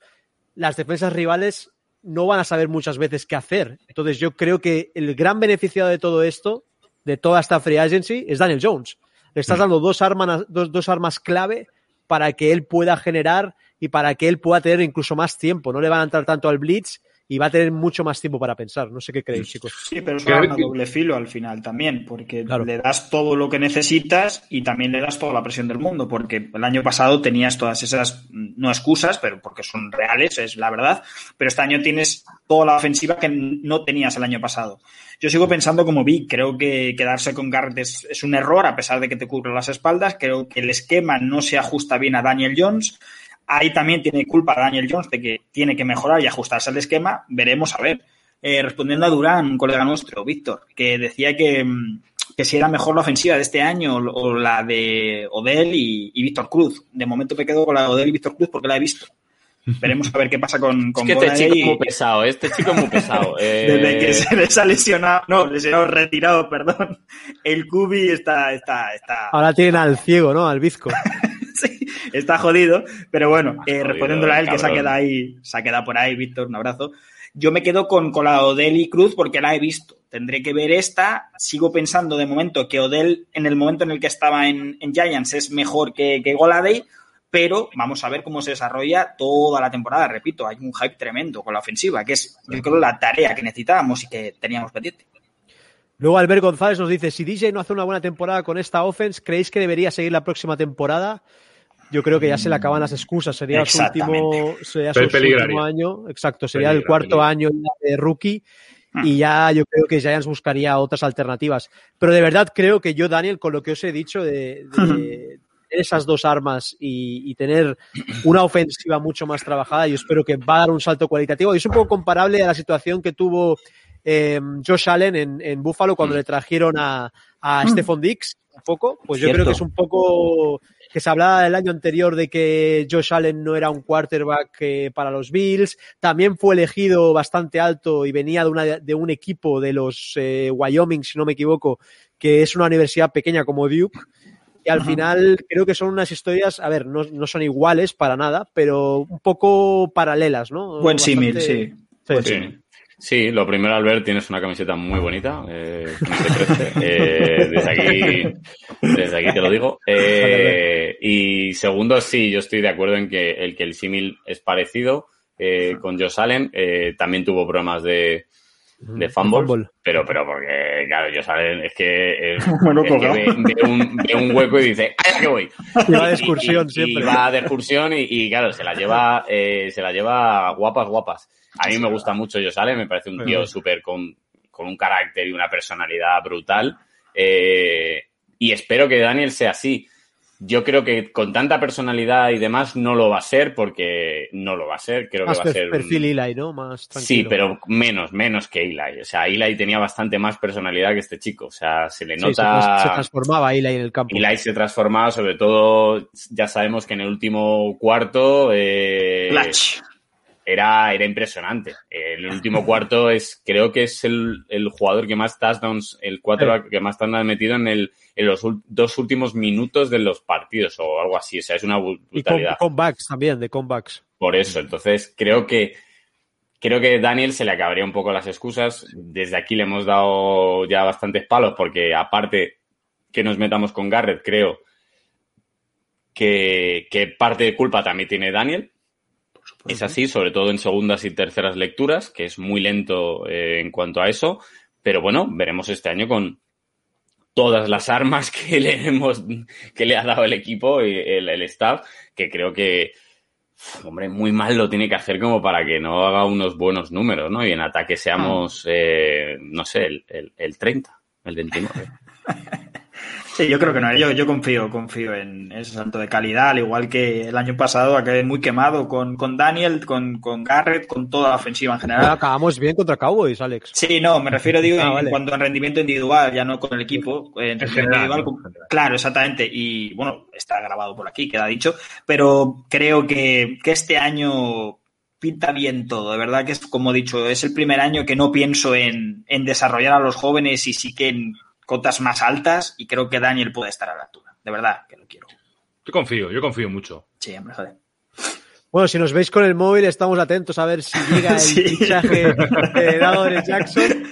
las defensas rivales no van a saber muchas veces qué hacer. Entonces yo creo que el gran beneficiado de todo esto, de toda esta free agency, es Daniel Jones. Le estás dando dos armas, dos, dos armas clave para que él pueda generar y para que él pueda tener incluso más tiempo. No le van a entrar tanto al blitz y va a tener mucho más tiempo para pensar. No sé qué creéis, chicos. Sí, pero es un arma doble filo al final también, porque claro. le das todo lo que necesitas y también le das toda la presión del mundo, porque el año pasado tenías todas esas, no excusas, pero porque son reales, es la verdad, pero este año tienes toda la ofensiva que no tenías el año pasado. Yo sigo pensando como vi, creo que quedarse con Garrett es, es un error, a pesar de que te cubren las espaldas, creo que el esquema no se ajusta bien a Daniel Jones, Ahí también tiene culpa Daniel Jones de que tiene que mejorar y ajustarse al esquema. Veremos a ver. Eh, respondiendo a Durán, un colega nuestro, Víctor, que decía que, que, si era mejor la ofensiva de este año o la de Odell y, y Víctor Cruz. De momento me quedo con la de Odell y Víctor Cruz porque la he visto. Veremos a ver qué pasa con, con es que este chico es muy pesado, este chico es muy pesado. Eh... Desde que se les ha lesionado, no, lesionado, retirado, perdón. El Cubi está, está, está. Ahora tienen al ciego, ¿no? Al bizco. Sí, está jodido. Pero bueno, eh, respondiéndole a él, cabrón. que se ha quedado ahí, se ha quedado por ahí, Víctor, un abrazo. Yo me quedo con, con la Odell y Cruz porque la he visto. Tendré que ver esta. Sigo pensando de momento que Odell, en el momento en el que estaba en, en Giants, es mejor que, que Goladay pero vamos a ver cómo se desarrolla toda la temporada. Repito, hay un hype tremendo con la ofensiva, que es, yo creo, la tarea que necesitábamos y que teníamos pendiente. Luego Albert González nos dice, si DJ no hace una buena temporada con esta offense, ¿creéis que debería seguir la próxima temporada? Yo creo que ya se le acaban las excusas. Sería su último, sería su, último año. Exacto, sería el cuarto año de rookie. Hmm. Y ya yo creo que Giants buscaría otras alternativas. Pero de verdad creo que yo, Daniel, con lo que os he dicho de, de esas dos armas y, y, tener una ofensiva mucho más trabajada, yo espero que va a dar un salto cualitativo. Y es un poco comparable a la situación que tuvo eh, Josh Allen en, en Buffalo cuando mm. le trajeron a, a. Stephon Dix, un poco, pues Cierto. yo creo que es un poco que se hablaba el año anterior de que Josh Allen no era un quarterback eh, para los Bills, también fue elegido bastante alto y venía de, una, de un equipo de los eh, Wyoming, si no me equivoco, que es una universidad pequeña como Duke. Y al final creo que son unas historias, a ver, no, no, son iguales para nada, pero un poco paralelas, ¿no? Buen símil, sí. Sí, sí. Sí, lo primero, Albert, tienes una camiseta muy bonita, eh, eh, desde, aquí, desde aquí te lo digo. Eh, y segundo, sí, yo estoy de acuerdo en que el que el símil es parecido eh, con Josh Allen. Eh, también tuvo problemas de, de fumble, fumble, pero pero porque claro Josh Allen es que, bueno, es que ve, ve, un, ve, un, hueco y dice ¡ay, que voy! Y va de excursión y, siempre. Y va de excursión y, y claro, se la lleva eh, se la lleva guapas, guapas. A mí me gusta mucho Josale, me parece un tío súper con, con, un carácter y una personalidad brutal. Eh, y espero que Daniel sea así. Yo creo que con tanta personalidad y demás no lo va a ser porque no lo va a ser. Creo Más que va a ser. perfil un... Eli, ¿no? Más tranquilo. Sí, pero menos, menos que Eli. O sea, Eli tenía bastante más personalidad que este chico. O sea, se le nota. Sí, se, se, transformaba Eli en el campo. Eli se transformaba, sobre todo, ya sabemos que en el último cuarto. Eh, Clutch era, era impresionante. El último cuarto es, creo que es el, el jugador que más touchdowns, el quarterback que más touchdowns ha metido en, el, en los dos últimos minutos de los partidos o algo así. O sea, es una brutalidad. Y comebacks también, de comebacks. Por eso, entonces creo que, creo que Daniel se le acabaría un poco las excusas. Desde aquí le hemos dado ya bastantes palos porque aparte que nos metamos con Garrett, creo que, que parte de culpa también tiene Daniel es así, sobre todo en segundas y terceras lecturas, que es muy lento eh, en cuanto a eso. Pero bueno, veremos este año con todas las armas que le hemos, que le ha dado el equipo y el, el staff, que creo que, hombre, muy mal lo tiene que hacer como para que no haga unos buenos números, ¿no? Y en ataque seamos, eh, no sé, el, el, el 30, el 29. Sí, yo creo que no. Yo, yo confío, confío en ese salto de calidad, al igual que el año pasado acabé muy quemado con, con Daniel, con, con Garrett, con toda la ofensiva en general. acabamos bien contra Cowboys, Alex. Sí, no, me refiero, digo, ah, en vale. cuanto a rendimiento individual, ya no con el equipo. En general, individual, con, claro, exactamente. Y bueno, está grabado por aquí, queda dicho. Pero creo que, que este año pinta bien todo, de verdad que es como he dicho, es el primer año que no pienso en, en desarrollar a los jóvenes y sí que en cotas más altas y creo que Daniel puede estar a la altura. De verdad que lo quiero. Yo confío, yo confío mucho. Sí, hombre, joder. Bueno, si nos veis con el móvil, estamos atentos a ver si llega el sí. fichaje de Dadore Jackson.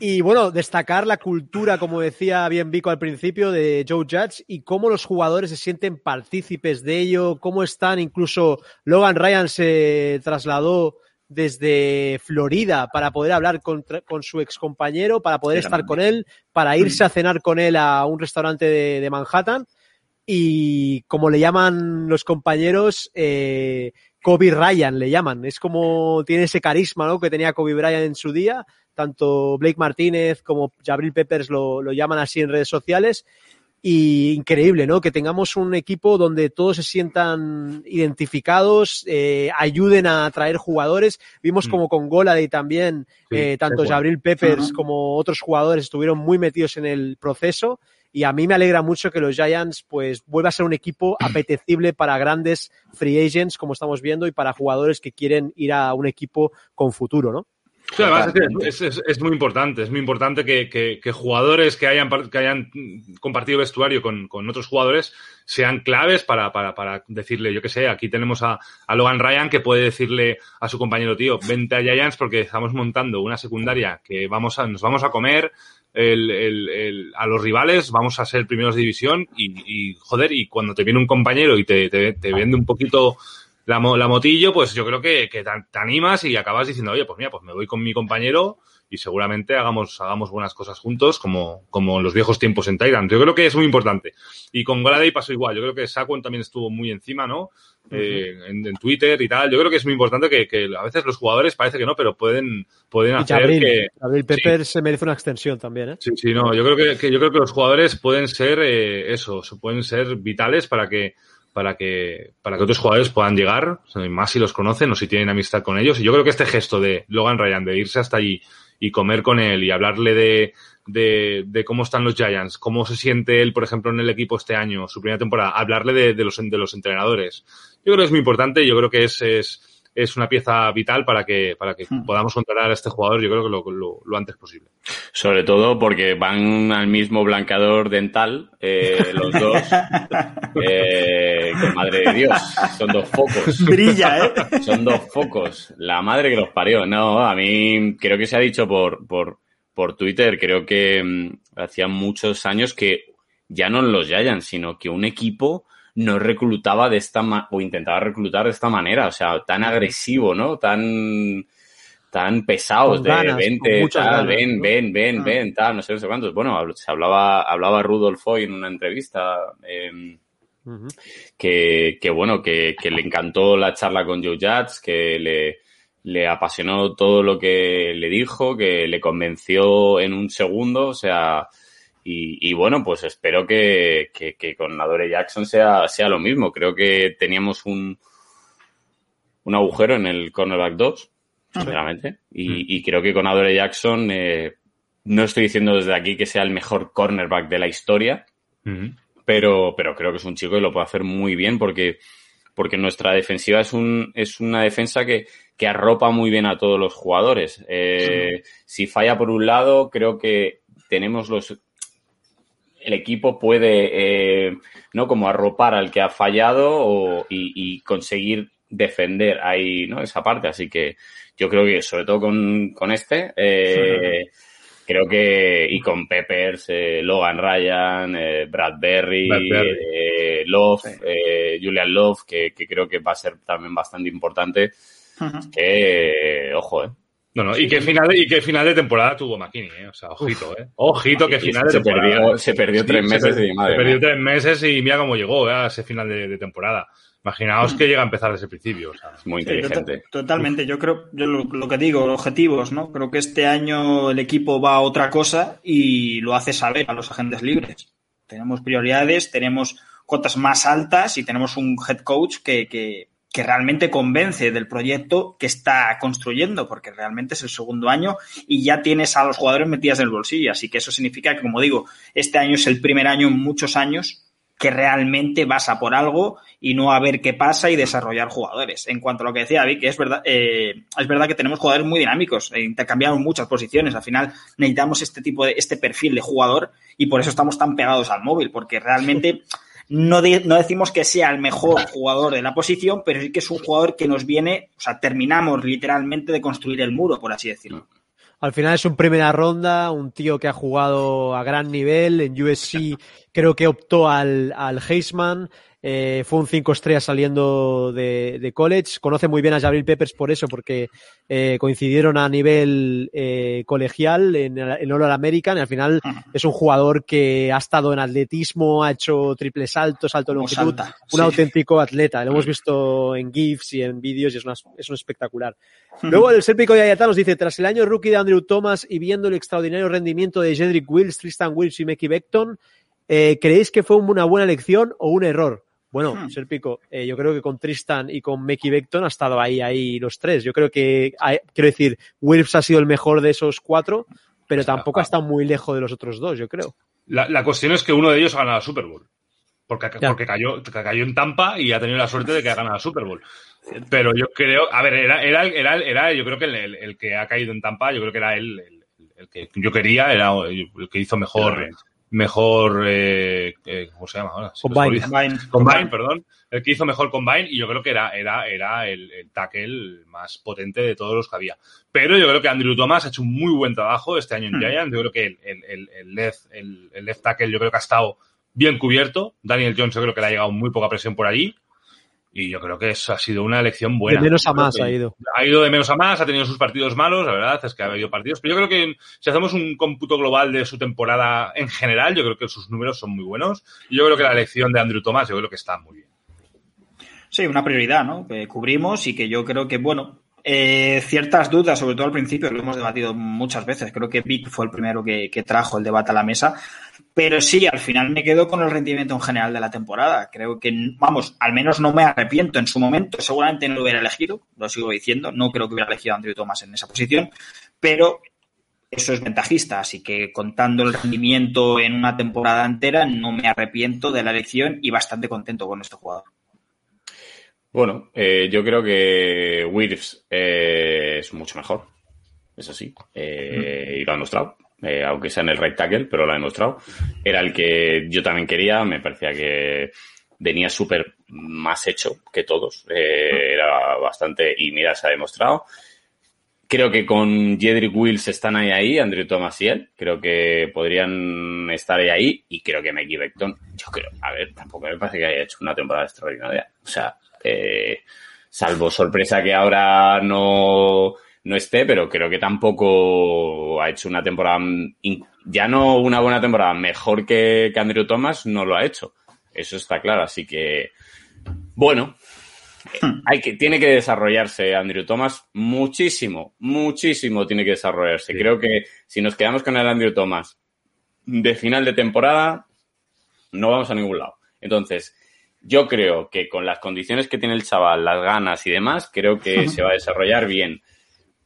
Y bueno, destacar la cultura, como decía bien Vico al principio, de Joe Judge y cómo los jugadores se sienten partícipes de ello, cómo están, incluso Logan Ryan se trasladó desde Florida para poder hablar con, con su excompañero, para poder estar con él, para irse a cenar con él a un restaurante de, de Manhattan. Y como le llaman los compañeros, eh, Kobe Ryan le llaman. Es como tiene ese carisma ¿no? que tenía Kobe Bryant en su día. Tanto Blake Martínez como Jabril Peppers lo, lo llaman así en redes sociales y increíble, ¿no? Que tengamos un equipo donde todos se sientan identificados, eh, ayuden a atraer jugadores. Vimos mm. como con Golade también, sí, eh, tanto Jabril Peppers uh -huh. como otros jugadores estuvieron muy metidos en el proceso. Y a mí me alegra mucho que los Giants pues vuelva a ser un equipo apetecible para grandes free agents, como estamos viendo, y para jugadores que quieren ir a un equipo con futuro, ¿no? Sí, además es, es, es, muy importante, es muy importante que, que, que jugadores que hayan, que hayan compartido vestuario con, con otros jugadores sean claves para, para, para decirle, yo qué sé, aquí tenemos a, a, Logan Ryan que puede decirle a su compañero, tío, vente a Giants porque estamos montando una secundaria que vamos a, nos vamos a comer, el, el, el, a los rivales, vamos a ser primeros de división y, y, joder, y cuando te viene un compañero y te, te, te vende un poquito la, la motillo, pues yo creo que, que te, te, animas y acabas diciendo, oye, pues mira, pues me voy con mi compañero y seguramente hagamos, hagamos buenas cosas juntos, como, como en los viejos tiempos en Tyrant. Yo creo que es muy importante. Y con Goladay pasó igual. Yo creo que Saquon también estuvo muy encima, ¿no? Uh -huh. eh, en, en, Twitter y tal. Yo creo que es muy importante que, que, a veces los jugadores parece que no, pero pueden, pueden hacer que. Gabriel Pepper sí. se merece una extensión también, ¿eh? Sí, sí, no. Yo creo que, que yo creo que los jugadores pueden ser eh, eso, pueden ser vitales para que para que, para que otros jugadores puedan llegar, más si los conocen o si tienen amistad con ellos. Y yo creo que este gesto de Logan Ryan, de irse hasta allí y comer con él y hablarle de, de, de, cómo están los Giants, cómo se siente él, por ejemplo, en el equipo este año, su primera temporada, hablarle de, de los, de los entrenadores. Yo creo que es muy importante, yo creo que es, es, es una pieza vital para que, para que hmm. podamos contratar a este jugador, yo creo que lo, lo, lo, antes posible. Sobre todo porque van al mismo blanqueador dental, eh, los dos. eh, que madre de Dios, son dos focos. Brilla, ¿eh? Son dos focos. La madre que los parió. No, a mí creo que se ha dicho por, por, por Twitter, creo que mmm, hacía muchos años que ya no los Giants, sino que un equipo no reclutaba de esta o intentaba reclutar de esta manera, o sea, tan agresivo, ¿no? Tan tan pesados de ganas, vente, tal, ganas, ven, ¿no? ven, ven, ah. ven, tal, no sé, no sé cuántos. Bueno, se hablaba, hablaba Rudolf hoy en una entrevista eh, uh -huh. que, que, bueno, que, que, le encantó la charla con Joe Judge, que le, le apasionó todo lo que le dijo, que le convenció en un segundo, o sea, y, y, bueno, pues espero que, que, que, con Adore Jackson sea, sea lo mismo. Creo que teníamos un, un agujero en el cornerback 2, sinceramente. Y, mm. y, creo que con Adore Jackson, eh, no estoy diciendo desde aquí que sea el mejor cornerback de la historia, pero, pero creo que es un chico que lo puede hacer muy bien porque, porque nuestra defensiva es, un, es una defensa que, que arropa muy bien a todos los jugadores. Eh. Si falla por un lado, creo que tenemos los el equipo puede, eh, ¿no? Como arropar al que ha fallado o, y, y, conseguir defender ahí, ¿no? Esa parte. Así que yo creo que, sobre todo con, con este, eh, sí. creo que, y con Peppers, eh, Logan Ryan, eh, Brad Berry, eh, Love, sí. Julian Love, que, que, creo que va a ser también bastante importante. Uh -huh. Que, ojo, eh. No, no, y qué final, y qué final de temporada tuvo McKinney, ¿eh? O sea, ojito, ¿eh? Ojito, qué final de se temporada. Perdió, se perdió tres sí, meses se, y madre. Se perdió tres meses y mira cómo llegó ¿eh? a ese final de, de temporada. Imaginaos que llega a empezar desde el principio. O sea. Es muy inteligente. Sí, totalmente. Yo creo, yo lo, lo, que digo, objetivos, ¿no? Creo que este año el equipo va a otra cosa y lo hace saber a los agentes libres. Tenemos prioridades, tenemos cotas más altas y tenemos un head coach que, que que realmente convence del proyecto que está construyendo, porque realmente es el segundo año y ya tienes a los jugadores metidas en el bolsillo. Así que eso significa que, como digo, este año es el primer año en muchos años que realmente vas a por algo y no a ver qué pasa y desarrollar jugadores. En cuanto a lo que decía David, que es verdad, eh, es verdad que tenemos jugadores muy dinámicos, eh, intercambiamos muchas posiciones, al final necesitamos este tipo de, este perfil de jugador y por eso estamos tan pegados al móvil, porque realmente no, no decimos que sea el mejor jugador de la posición, pero sí que es un jugador que nos viene, o sea, terminamos literalmente de construir el muro, por así decirlo. Al final es un primera ronda, un tío que ha jugado a gran nivel, en USC creo que optó al, al Heisman, eh, fue un cinco estrellas saliendo de, de, college. Conoce muy bien a Jabril Peppers por eso, porque eh, coincidieron a nivel eh, colegial en, en All American. Al final es un jugador que ha estado en atletismo, ha hecho triple salto, salto de longitud, salta, un sí. auténtico atleta. Lo hemos visto en GIFs y en vídeos y es, una, es un espectacular. Luego el Serpico Yayata nos dice, tras el año rookie de Andrew Thomas y viendo el extraordinario rendimiento de Jedrick Wills, Tristan Wills y Mickey Beckton, eh, ¿creéis que fue una buena elección o un error? Bueno, hmm. Serpico, eh, yo creo que con Tristan y con Mickey Beckton ha estado ahí, ahí los tres. Yo creo que, hay, quiero decir, Wilfs ha sido el mejor de esos cuatro, pero tampoco ha estado muy lejos de los otros dos, yo creo. La, la cuestión es que uno de ellos ha ganado la Super Bowl. Porque, porque cayó, cayó en Tampa y ha tenido la suerte de que ha ganado la Super Bowl. Pero yo creo, a ver, era, era, era, era yo creo que el, el, el, que ha caído en Tampa, yo creo que era él, el, el, que yo quería, era el que hizo mejor, mejor, eh, eh, ¿cómo se llama ahora? Combine. Combine. Combine, perdón. El que hizo mejor Combine y yo creo que era, era, era el, el tackle más potente de todos los que había. Pero yo creo que Andrew Thomas ha hecho un muy buen trabajo este año en Hmm. Giants. Yo creo que el, el, el, el left, el, el left tackle yo creo que ha estado bien cubierto. Daniel Jones yo creo que le ha llegado muy poca presión por allí. Y yo creo que eso ha sido una elección buena. de menos a más ha ido. Ha ido de menos a más, ha tenido sus partidos malos, la verdad es que ha habido partidos. Pero yo creo que si hacemos un cómputo global de su temporada en general, yo creo que sus números son muy buenos. Y yo creo que la elección de Andrew Thomas, yo creo que está muy bien. Sí, una prioridad, ¿no? Que cubrimos y que yo creo que, bueno, eh, ciertas dudas, sobre todo al principio, lo hemos debatido muchas veces. Creo que Vic fue el primero que, trajo el debate a la mesa. Pero sí, al final me quedo con el rendimiento en general de la temporada. Creo que, vamos, al menos no me arrepiento en su momento. Seguramente no lo hubiera elegido, lo sigo diciendo. No creo que hubiera elegido a Andrew Thomas en esa posición. Pero eso es ventajista. Así que contando el rendimiento en una temporada entera, no me arrepiento de la elección y bastante contento con este jugador. Bueno, eh, yo creo que Wirfs eh, es mucho mejor. Eso sí. Eh, Y lo ha demostrado. Eh, aunque sea en el right tackle, pero lo ha demostrado. Era el que yo también quería. Me parecía que venía súper más hecho que todos. Eh, era bastante. Y mira, se ha demostrado. Creo que con Jedrick Wills están ahí, ahí, Andrew Thomas y él. Creo que podrían estar ahí, ahí. Y creo que Mickey Beckton, yo creo, a ver, tampoco me parece que haya hecho una temporada extraordinaria. O sea, eh, salvo sorpresa que ahora no, no esté, pero creo que tampoco ha hecho una temporada, ya no una buena temporada, mejor que, que Andrew Thomas, no lo ha hecho. Eso está claro, así que, bueno, eh, hay que, tiene que desarrollarse Andrew Thomas muchísimo, muchísimo tiene que desarrollarse. Sí. Creo que si nos quedamos con el Andrew Thomas de final de temporada, no vamos a ningún lado. Entonces, yo creo que con las condiciones que tiene el chaval, las ganas y demás, creo que se va a desarrollar bien.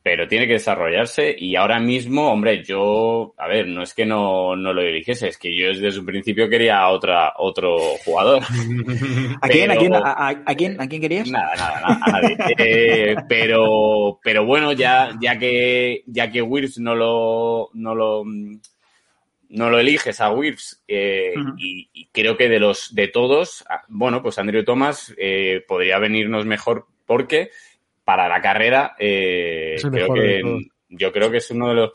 Pero tiene que desarrollarse y ahora mismo, hombre, yo, a ver, no es que no, no lo eligiese, es que yo desde un principio quería otra, otro jugador. ¿A quién, a, quién, a, quién, a quién querías? Nada, nada, nada, a nadie. Eh, pero, pero bueno, ya, ya que, ya que no lo, no lo, no lo eliges a Wirfs, eh, y, y creo que de los, de todos, ah, bueno, pues Andrew Thomas eh, podría venirnos mejor porque para la carrera, eh, creo que, yo creo que es uno de los,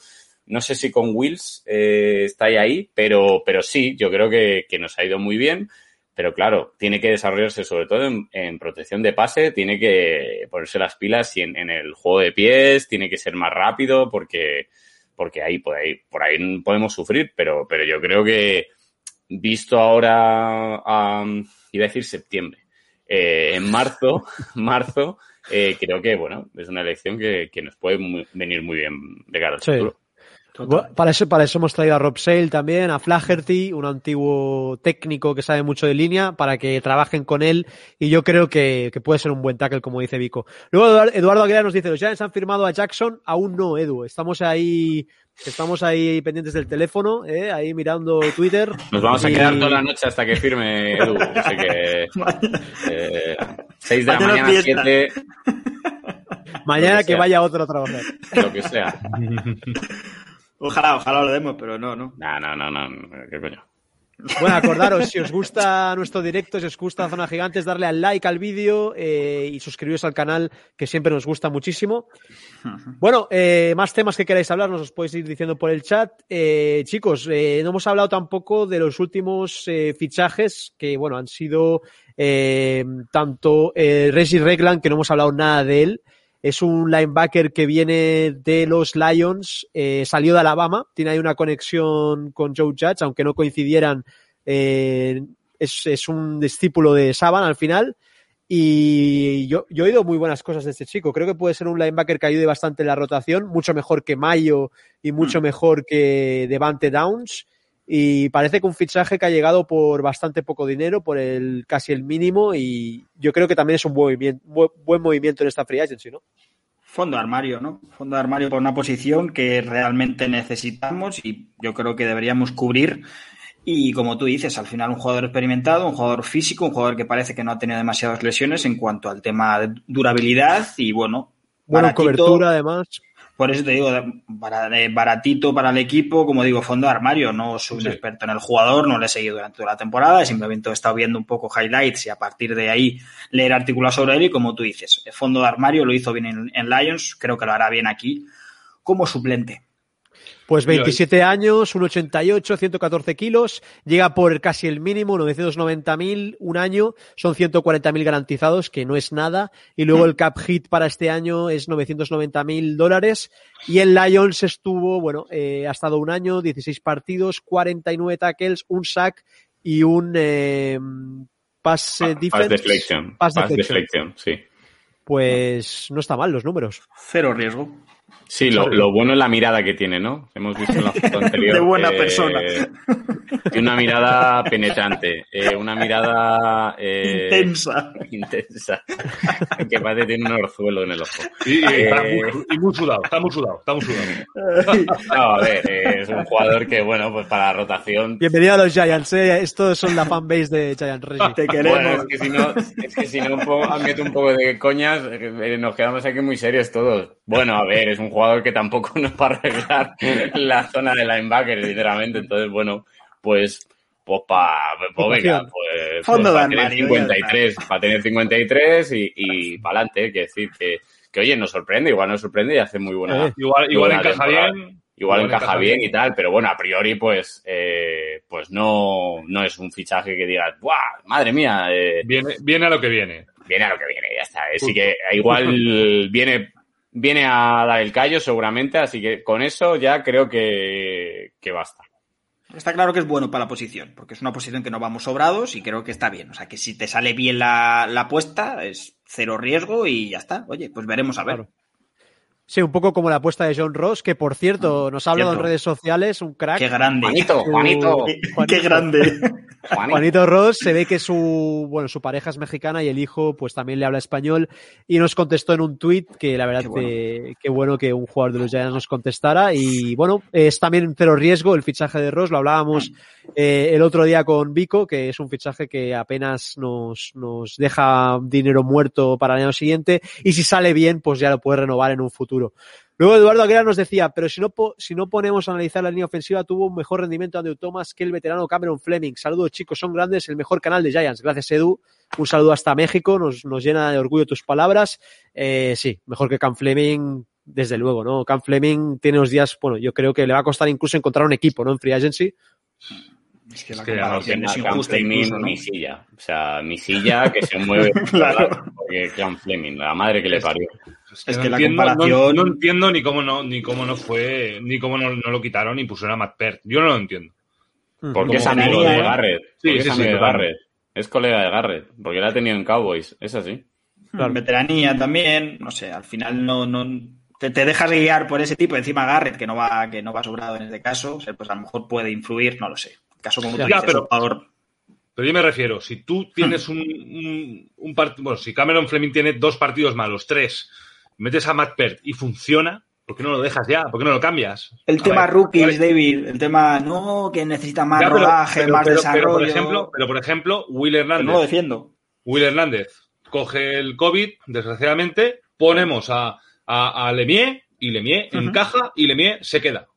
no sé si con Wills eh, está ahí, ahí, pero, pero sí, yo creo que, que nos ha ido muy bien. Pero claro, tiene que desarrollarse sobre todo en, en protección de pase, tiene que ponerse las pilas y en, en el juego de pies, tiene que ser más rápido porque, porque ahí, por ahí, por ahí podemos sufrir, pero, pero yo creo que visto ahora, am, iba a decir septiembre, eh, en marzo, marzo, eh, creo que bueno, es una elección que, que nos puede muy- venir muy bien de cara al Sí. futuro. Bueno, Para eso, para eso hemos traído a Rob Sale también, a Flaherty, un antiguo técnico que sabe mucho de línea, para que trabajen con él y yo creo que, que puede ser un buen tackle, como dice Vico. Luego Eduard- Eduardo Aguilar nos dice, los Giants han firmado a Jackson, aún no, Edu. Estamos ahí, estamos ahí pendientes del teléfono, ¿eh? ahí mirando Twitter. Nos vamos a quedar toda la noche hasta que firme Edu, así que eh, 6 de la Mañana mañana, fiesta. 7, Mañana que que vaya otro a trabajar. lo que sea. Ojalá, ojalá lo demos, pero no, no. No, no, no, no, qué coño. Bueno, acordaros, si os gusta nuestro directo, si os gusta Zona Gigantes, darle al like al vídeo eh, y suscribiros al canal, que siempre nos gusta muchísimo. Bueno, eh, más temas que queráis hablar, nos los podéis ir diciendo por el chat. Eh, chicos, eh, no hemos hablado tampoco de los últimos eh, fichajes, que bueno, han sido eh, tanto eh, Reggie Regland, que no hemos hablado nada de él, es un linebacker que viene de los Lions, eh, salió de Alabama, tiene ahí una conexión con Joe Judge, aunque no coincidieran, eh, es, es un discípulo de Saban al final. Y yo, yo he oído muy buenas cosas de este chico. Creo que puede ser un linebacker que ayude bastante en la rotación, mucho mejor que Mayo y mucho mejor que Devante Downs. Y parece que un fichaje que ha llegado por bastante poco dinero, por el casi el mínimo, y yo creo que también es un buen movimiento, buen, buen movimiento en esta free agency, ¿no? Fondo de armario, ¿no? Fondo de armario por una posición que realmente necesitamos y yo creo que deberíamos cubrir. Y como tú dices, al final un jugador experimentado, un jugador físico, un jugador que parece que no ha tenido demasiadas lesiones en cuanto al tema de durabilidad y bueno, Buena baratito, cobertura, además. Por eso te digo, baratito para el equipo, como digo, fondo de armario. No soy un experto en el jugador, no le he seguido durante toda la temporada, simplemente he estado viendo un poco highlights y a partir de ahí leer artículos sobre él y como tú dices, el fondo de armario lo hizo bien en Lions, creo que lo hará bien aquí como suplente. Pues 27 años, 1,88, 114 kilos, llega por casi el mínimo, 990.000, un año, son 140.000 garantizados, que no es nada, y luego el cap hit para este año es 990.000 dólares, y el Lions estuvo, bueno, eh, ha estado un año, 16 partidos, 49 tackles, un sack y un eh, pass defense. deflection. Pass, deflection, sí. Pues no está mal los números. Cero riesgo. Sí, lo, bueno es la mirada que tiene, ¿no? Hemos visto en la foto anterior. De buena persona. Tiene una mirada penetrante, eh, una mirada... Eh, intensa. Intensa. que parece que tiene un orzuelo en el ojo. Y, eh, muy, sudado, está muy sudado, está muy sudado. No, a ver, es un jugador que, bueno, pues para la rotación... Bienvenido a los Giants, ¿eh? Estos son la fanbase de Giants, Te queremos. Bueno, es que si no, es que si no meto un poco de coñas, nos quedamos aquí muy serios todos. Bueno, a ver, es un jugador que tampoco nos va a arreglar la zona de linebacker, sinceramente. Entonces, bueno, pues, pues para pues, venga, pues, pues para tener 53, para tener 53 y, y para adelante, que decir que, que, oye, nos sorprende, igual nos sorprende y hace muy buena. Eh, igual, igual encaja bien. Igual, encaja, bien, y tal, pero bueno, a priori, pues, eh, pues no, no es un fichaje que digas, ¡buah! Madre mía. Eh, viene, viene a lo que viene. Viene a lo que viene, ya está. Así que igual viene viene a dar el callo seguramente, así que con eso ya creo que, basta. Está claro que es bueno para la posición, porque es una posición que no vamos sobrados y creo que está bien. O sea, que si te sale bien la, la apuesta, es cero riesgo y ya está. Oye, pues veremos a ver. Sí, un poco como la apuesta de John Ross, que por cierto, nos ha hablado en redes sociales, un crack. Qué grande. Juanito, Juanito. Qué grande. Juanito. Ross se ve que su, bueno, su pareja es mexicana y el hijo pues también le habla español y nos contestó en un tuit que la verdad qué bueno. que qué bueno que un jugador de los Giants nos contestara y bueno, es también cero riesgo el fichaje de Ross, lo hablábamos eh, el otro día con Vico, que es un fichaje que apenas nos, nos deja dinero muerto para el año siguiente y si sale bien pues ya lo puede renovar en un futuro Luego Eduardo Aguilar nos decía, pero si no, si no ponemos a analizar la línea ofensiva, tuvo un mejor rendimiento Andrew Thomas que el veterano Cameron Fleming. Saludos chicos, son grandes, el mejor canal de Giants. Gracias Edu. Un saludo hasta México, nos, nos llena de orgullo tus palabras. Eh, sí, mejor que Cam Fleming, desde luego, ¿no? Cam Fleming tiene unos días, bueno, yo creo que le va a costar incluso encontrar un equipo, ¿no? En Free Agency. Es que la es que es injusta incluso, ¿no? mi silla. O sea, mi silla que se mueve claro. porque Cam Fleming, la madre que le parió. Es que, es que no, la entiendo, comparación... no, no, entiendo ni cómo no, ni cómo no fue, ni cómo no, no lo quitaron y pusieron a Matt Pert. Yo no lo entiendo. Porque es amigo de Garrett. Sí, sí, es amigo sí, de Garrett. Es colega de Garrett. Porque la ha tenido en Cowboys. Es así. Claro. Veteranía también. No sé, al final no, no te, te, dejas guiar por ese tipo. Encima Garrett, que no va, que no va sobrado en este caso. O sea, pues a lo mejor puede influir, no lo sé. Caso como tú ya, pero, pero yo me refiero, si tú tienes un, un, un partido, bueno, si Cameron Fleming tiene dos partidos malos, tres, metes a Matt Pert y funciona, ¿por qué no lo dejas ya? ¿Por qué no lo cambias? El a tema ver, rookies, David, el tema, no, que necesita más ya, pero, rodaje, pero, más pero, desarrollo. Pero por, ejemplo, pero por ejemplo, Will Hernández. no lo defiendo. Will Hernández coge el COVID, desgraciadamente, ponemos a, a, a Lemieux y Lemieux uh -huh. encaja y Lemieux se queda.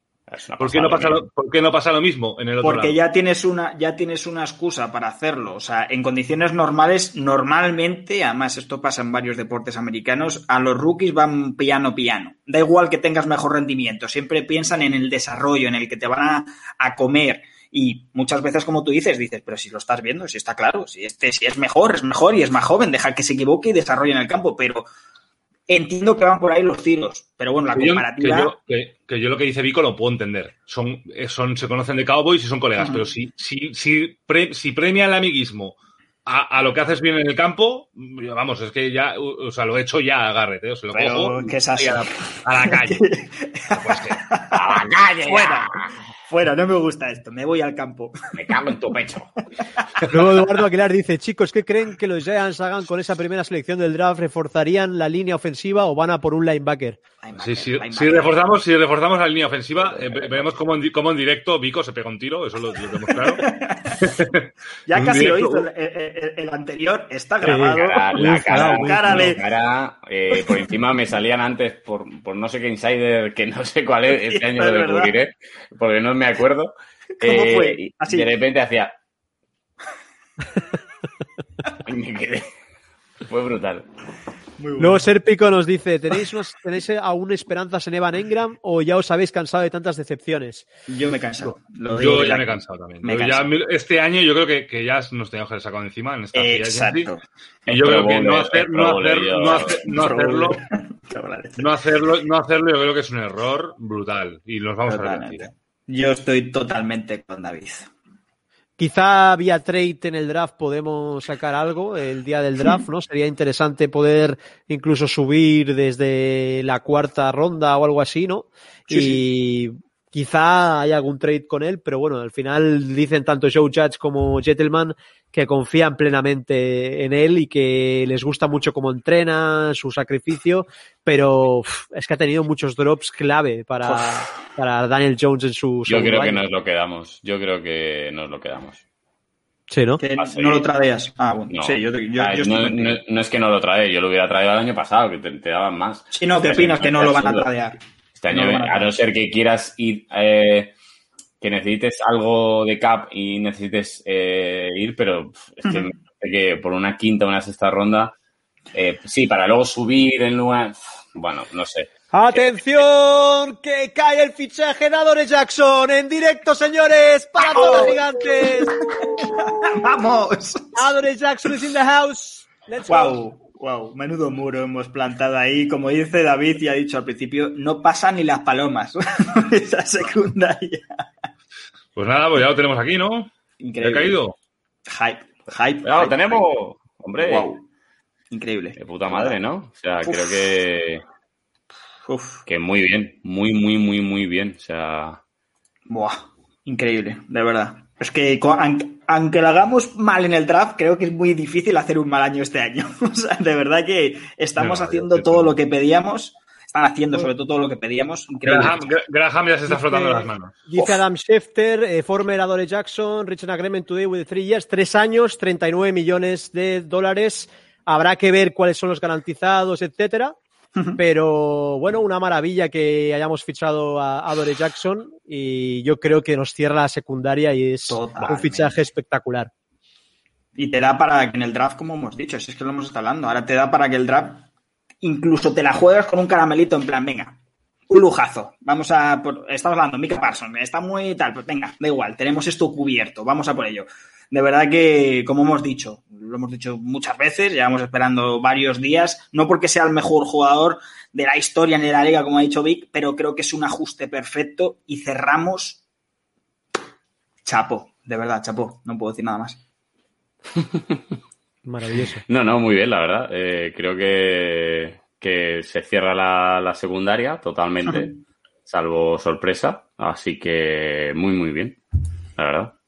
¿Por qué, no pasa lo, ¿Por qué no pasa lo mismo en el otro Porque lado? ya tienes una ya tienes una excusa para hacerlo. O sea, en condiciones normales, normalmente, además esto pasa en varios deportes americanos, a los rookies van piano piano. Da igual que tengas mejor rendimiento, siempre piensan en el desarrollo, en el que te van a, a comer. Y muchas veces, como tú dices, dices, pero si lo estás viendo, si está claro, si este si es mejor, es mejor y es más joven, deja que se equivoque y desarrolle en el campo, pero entiendo que van por ahí los tiros, pero bueno, la que comparativa. Yo, que, yo, que, que, yo, lo que dice Vico lo puedo entender. Son, son, se conocen de Cowboys y son colegas, uh -huh. pero si, si, si, pre, si premia el amiguismo a, a, lo que haces bien en el campo, vamos, es que ya, o sea, lo he hecho ya a Garrett, ¿eh? O sea, lo pero, cojo ¿qué es así? A, la, a, la, calle. pues que, a la calle. Fuera. Fuera, no me gusta esto, me voy al campo. Me cago en tu pecho. Luego Eduardo Aguilar dice, chicos, ¿qué creen que los Giants hagan con esa primera selección del draft? ¿Reforzarían la línea ofensiva o van a por un linebacker? Sí, sí, si, reforzamos, si reforzamos la línea ofensiva, eh, veremos cómo en, cómo en, directo Vico se pega un tiro, eso lo, lo tenemos claro. ya casi directo, lo hizo. El, el, el, anterior está grabado. La, la cara, la cara, de... cara eh, por encima me salían antes por, por, no sé qué insider, que no sé cuál es, este año lo descubriré, porque no me acuerdo. ¿Cómo eh, fue? Así. De repente hacía... y me quedé. Fue brutal. Bueno. Luego Serpico nos dice, ¿tenéis, unos, ¿tenéis aún esperanzas en Evan Engram o ya os habéis cansado de tantas decepciones? Yo me he cansado. Lo yo ya me he cansado también. Me ya, este año yo creo que, que ya nos teníamos que haber sacado encima en esta Exacto. Y yo creo que no, hacer, no, hacer, no, hacer, no hacerlo, no hacerlo, no hacerlo, yo creo que es un error brutal y nos vamos Totalmente. a arrepentir. Yo estoy totalmente con David. Quizá vía trade en el draft podemos sacar algo el día del draft, ¿no? Sería interesante poder incluso subir desde la cuarta ronda o algo así, ¿no? Sí, y sí. Quizá haya algún trade con él, pero bueno, al final dicen tanto Joe Judge como Gentleman que confían plenamente en él y que les gusta mucho cómo entrena, su sacrificio, pero es que ha tenido muchos drops clave para, para Daniel Jones en su Yo creo año. que nos lo quedamos. Yo creo que nos lo quedamos. Sí, ¿no? Que Ah, no lo tradeas. Ah, bueno. No. Sí, yo, yo, Ah, yo estoy no, contigo. no- no es que no lo trae, yo lo hubiera traído el año pasado, que te, te daban más. Sí, no, ¿qué Este opinas? Que no lo van a tradear. Este año, No a a no ser que quieras ir, eh, que necesites algo de cap y necesites eh, ir, pero es que, me parece que por una quinta o una sexta ronda, eh, sí, para luego subir en lugar, bueno, no sé. ¡Atención! ¡Que cae el fichaje de Adore Jackson! ¡En directo, señores! ¡Para todos los gigantes! ¡Vamos! Adore Jackson is in the house. Let's go. Wow, menudo muro hemos plantado ahí. Como dice David y ha dicho al principio, no pasan ni las palomas. Esa secundaria. Pues nada, pues ya lo tenemos aquí, ¿no? ¿Ya ha Increíble. caído? Hype, hype. ¡Ya lo hype, tenemos! hype. Hombre, Wow. Increíble. de puta madre, ¿no? O sea, Uf. creo que, Uf, que muy bien, muy, muy, muy, muy bien. O sea, buah, increíble, de verdad. Es que aunque, lo hagamos mal en el draft, creo que es muy difícil hacer un mal año este año. O sea, de verdad que estamos No, haciendo yo- todo lo que pedíamos. Están haciendo sobre todo todo lo que pedíamos. Graham, Gra- Graham ya se está frotando Dice- las manos. Dice Adam Schefter, eh, former Adore Jackson, reached an agreement today with three years, tres años, 39 millones de dólares. Habrá que ver cuáles son los garantizados, etcétera. Pero bueno, una maravilla que hayamos fichado a Adore Jackson y yo creo que nos cierra la secundaria y es un fichaje espectacular. Y te da para que en el draft, como hemos dicho, si es que lo hemos estado hablando, ahora te da para que el draft incluso te la juegas con un caramelito en plan, venga, un lujazo. Vamos a, por, estamos hablando, Mika Parsons, está muy tal, pues venga, da igual, tenemos esto cubierto, vamos a por ello. De verdad que, como hemos dicho, lo hemos dicho muchas veces, llevamos esperando varios días, no porque sea el mejor jugador de la historia ni de la liga, como ha dicho Vic, pero creo que es un ajuste perfecto y cerramos chapo, de verdad, chapo, no puedo decir nada más. Maravilloso. no, no, muy bien, la verdad. Eh, creo que, que se cierra la, la secundaria totalmente, salvo sorpresa. Así que muy, muy bien, la verdad.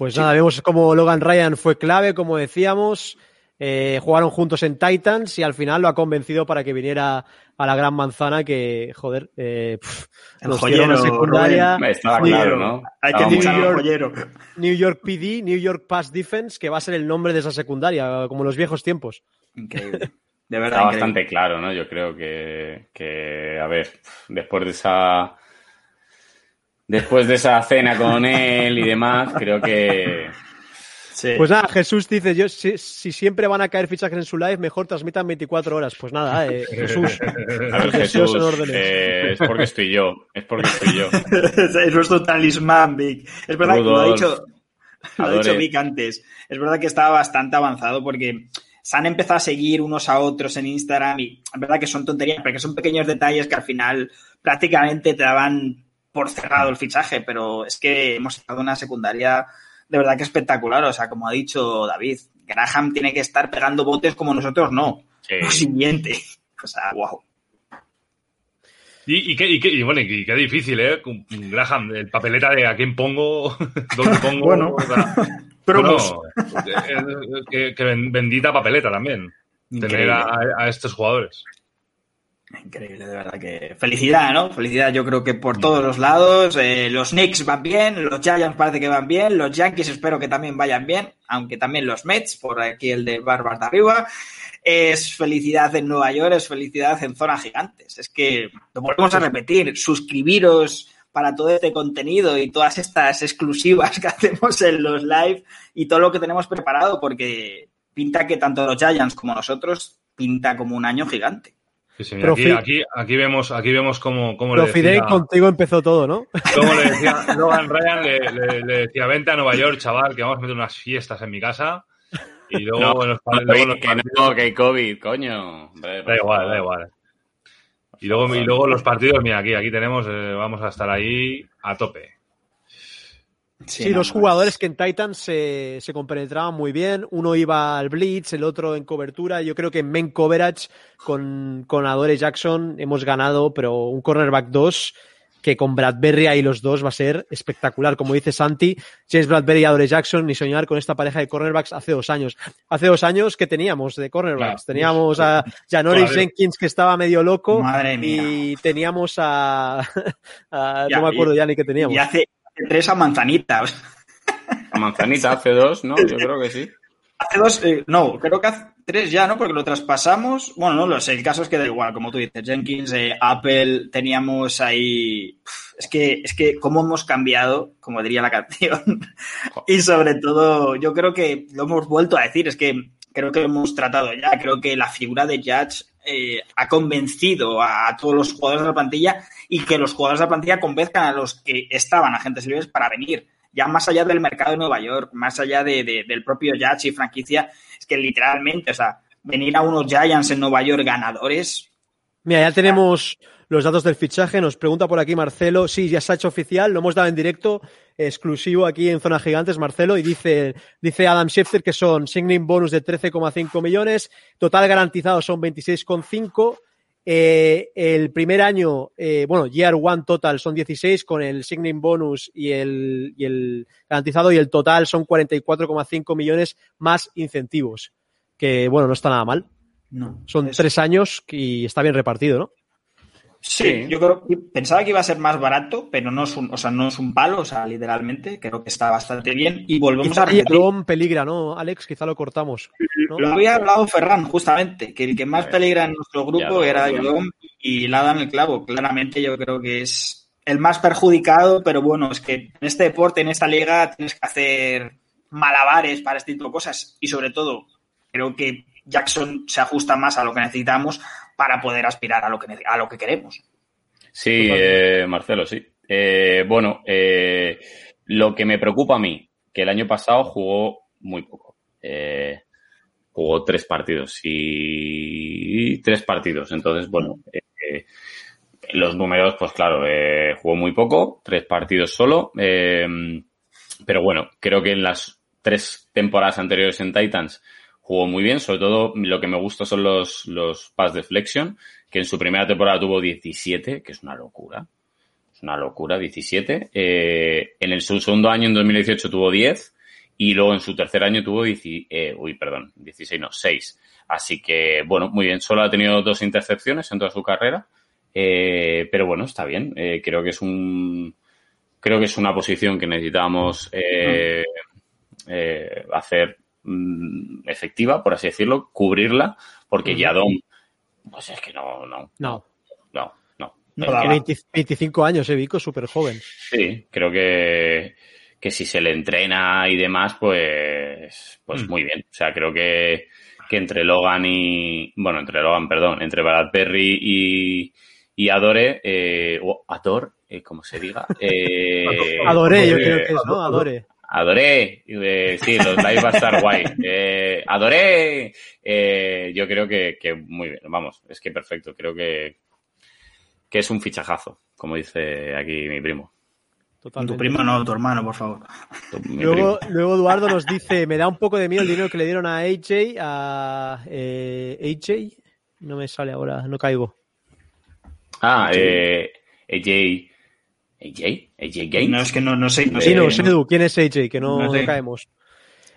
Pues nada, vemos como Logan Ryan fue clave, como decíamos. Eh, jugaron juntos en Titans y al final lo ha convencido para que viniera a la gran manzana que, joder, eh, pff, El nos joyero, secundaria. Estaba Sí, claro, ¿no? Hay que al York. joyero. New York PD, New York Pass Defense, que va a ser el nombre de esa secundaria, como en los viejos tiempos. Increíble. De verdad, Está increíble. bastante claro, ¿no? Yo creo que, que, a ver, después de esa después de esa cena con él y demás, creo que Sí. Pues nada, Jesús dice, yo si, si siempre van a caer fichajes en su live, mejor transmitan 24 horas. Pues nada, eh, Jesús. a ver, Jesús, en eh, es porque estoy yo, es porque estoy yo. es nuestro talismán, Vic. Es verdad que lo ha dicho, lo ha dicho. Vic antes. Es verdad que estaba bastante avanzado porque se han empezado a seguir unos a otros en Instagram y es verdad que son tonterías, porque son pequeños detalles que al final prácticamente te daban por cerrado el fichaje, pero es que hemos estado en una secundaria de verdad que espectacular. O sea, como ha dicho David, Graham tiene que estar pegando botes como nosotros no. Sí. Lo siguiente. O sea, wow. Y, y, qué, y, qué, y bueno, y qué difícil, ¿eh? Graham, el papeleta de a quién pongo, dónde pongo. Bueno. o sea, Pero bueno, eh, que, que bendita papeleta también. Tener a, a estos jugadores. Increíble, de verdad que felicidad, ¿no? Felicidad, yo creo que por todos los lados. Eh, los Knicks van bien, los Giants parece que van bien, los Yankees espero que también vayan bien, aunque también los Mets, por aquí el de Barbas de arriba. Es felicidad en Nueva York, es felicidad en zonas gigantes. Es que lo volvemos a repetir, suscribiros para todo este contenido y todas estas exclusivas que hacemos en los live y todo lo que tenemos preparado, porque pinta que tanto los Giants como nosotros pinta como un año gigante. Sí, señor. Aquí, aquí, aquí, vemos, aquí vemos cómo, cómo le decía, contigo empezó todo, ¿no? cómo le decía Logan Ryan, le, le, le, decía, vente a Nueva York, chaval, que vamos a meter unas fiestas en mi casa. Y luego no, en los, no, luego los que partidos, no, que hay COVID, coño. Hombre, Da igual, da igual. Y luego, y luego los partidos, mira, aquí, aquí tenemos, eh, vamos a estar ahí a tope. Sí, sí dos jugadores que en Titans se, se, compenetraban muy bien. Uno iba al blitz, el otro en cobertura. Yo creo que en main coverage con, con Adore Jackson hemos ganado, pero un cornerback 2 que con Bradbury ahí los dos va a ser espectacular. Como dice Santi, James Bradbury y Adore Jackson, ni soñar con esta pareja de cornerbacks hace dos años. Hace dos años que teníamos de cornerbacks. Claro, teníamos pues, a Janoris. Jenkins que estaba medio loco y teníamos a, a ya, no me acuerdo ya ni que teníamos. Y hace tres a Manzanita. A Manzanita hace dos, ¿no? Yo creo que sí. Hace dos, eh, no, creo que hace tres ya, ¿no? Porque lo traspasamos. Bueno, no lo sé, el caso es que da igual, como tú dices, Jenkins, eh, Apple, teníamos ahí. Es que, es que, cómo hemos cambiado, como diría la canción. y sobre todo, yo creo que lo hemos vuelto a decir, es que creo que lo hemos tratado ya. Creo que la figura de Judge eh, ha convencido a, todos los jugadores de la plantilla y que los jugadores de la plantilla convenzcan a los que estaban agentes libres para venir. Ya más allá del mercado de Nueva York, más allá de, de, del propio Judge y franquicia, es que literalmente, o sea, venir a unos Giants en Nueva York ganadores. Mira, ya tenemos los datos del fichaje. Nos pregunta por aquí Marcelo. Sí, ya se ha hecho oficial. Lo hemos dado en directo, exclusivo aquí en Zona Gigantes, Marcelo. Y dice, dice Adam Schefter que son signing bonus de 13,5 millones. Total garantizado son 26,5. Eh, el primer año, eh, bueno, year one total son 16 con el signing bonus y el, y el garantizado y el total son 44,5 millones más incentivos. Que bueno, no está nada mal. No, son es... tres años y está bien repartido, ¿no? Sí, sí, yo creo que pensaba que iba a ser más barato, pero no es un, o sea, no es un palo, o sea, literalmente, creo que está bastante bien. Y volvemos Quizá a repetir. Peligra, ¿no, Alex? Quizá lo cortamos. ¿no? Lo había hablado Ferran, justamente, que el que más peligra en nuestro grupo era Yalom y la dan el clavo. Claramente yo creo que es el más perjudicado, pero bueno, es que en este deporte, en esta liga, tienes que hacer malabares para este tipo de cosas. Y sobre todo, creo que Jackson se ajusta más a lo que necesitamos para poder aspirar a lo que, a lo que queremos. Sí, eh, Marcelo, sí. Eh, bueno, eh, lo que me preocupa a mí, que el año pasado jugó muy poco. Jugó tres partidos y tres partidos. Entonces, bueno, los números, pues claro, jugó muy poco, tres partidos solo. pero bueno, creo que en las tres temporadas anteriores en Titans jugó muy bien, sobre todo lo que me gusta son los, los pass deflection, que en su primera temporada tuvo 17, que es una locura. Es una locura, 17. Eh, en el su segundo año, en 2018, tuvo 10. Y luego en su tercer año tuvo 10, eh, uy, perdón, 16, no, 6. Así que, bueno, muy bien. Solo ha tenido dos intercepciones en toda su carrera. Eh, pero bueno, está bien. Eh, creo que es un, creo que es una posición que necesitamos eh, eh, hacer mm, efectiva, por así decirlo, cubrirla, porque Yadom, pues es que no, no. No. No, no. no 20, 25 años, eh, Vico, súper joven. Sí, creo que, que si se le entrena y demás, pues, pues mm. muy bien. O sea, creo que, que entre Logan y, bueno, entre Logan, perdón, entre Bradbury y, y Adore, eh, o Ador, eh, como se diga. Eh, Adore, yo creo que es, ¿no? Adore. Adoré, eh, sí, los live va a estar guay. Eh, adoré, eh, yo creo que, que, muy bien, vamos, es que perfecto, creo que, que es un fichajazo, como dice aquí mi primo. Totalmente. Tu primo no, tu hermano, por favor. Luego, luego, Eduardo nos dice, me da un poco de miedo el dinero que le dieron a AJ, a eh, AJ, no me sale ahora, no caigo. Ah, eh, AJ. AJ, AJ Gaines. No, es que no, no sé. No Sí, sé, no, Edu, ¿quién es AJ? Que no, No sé. caemos.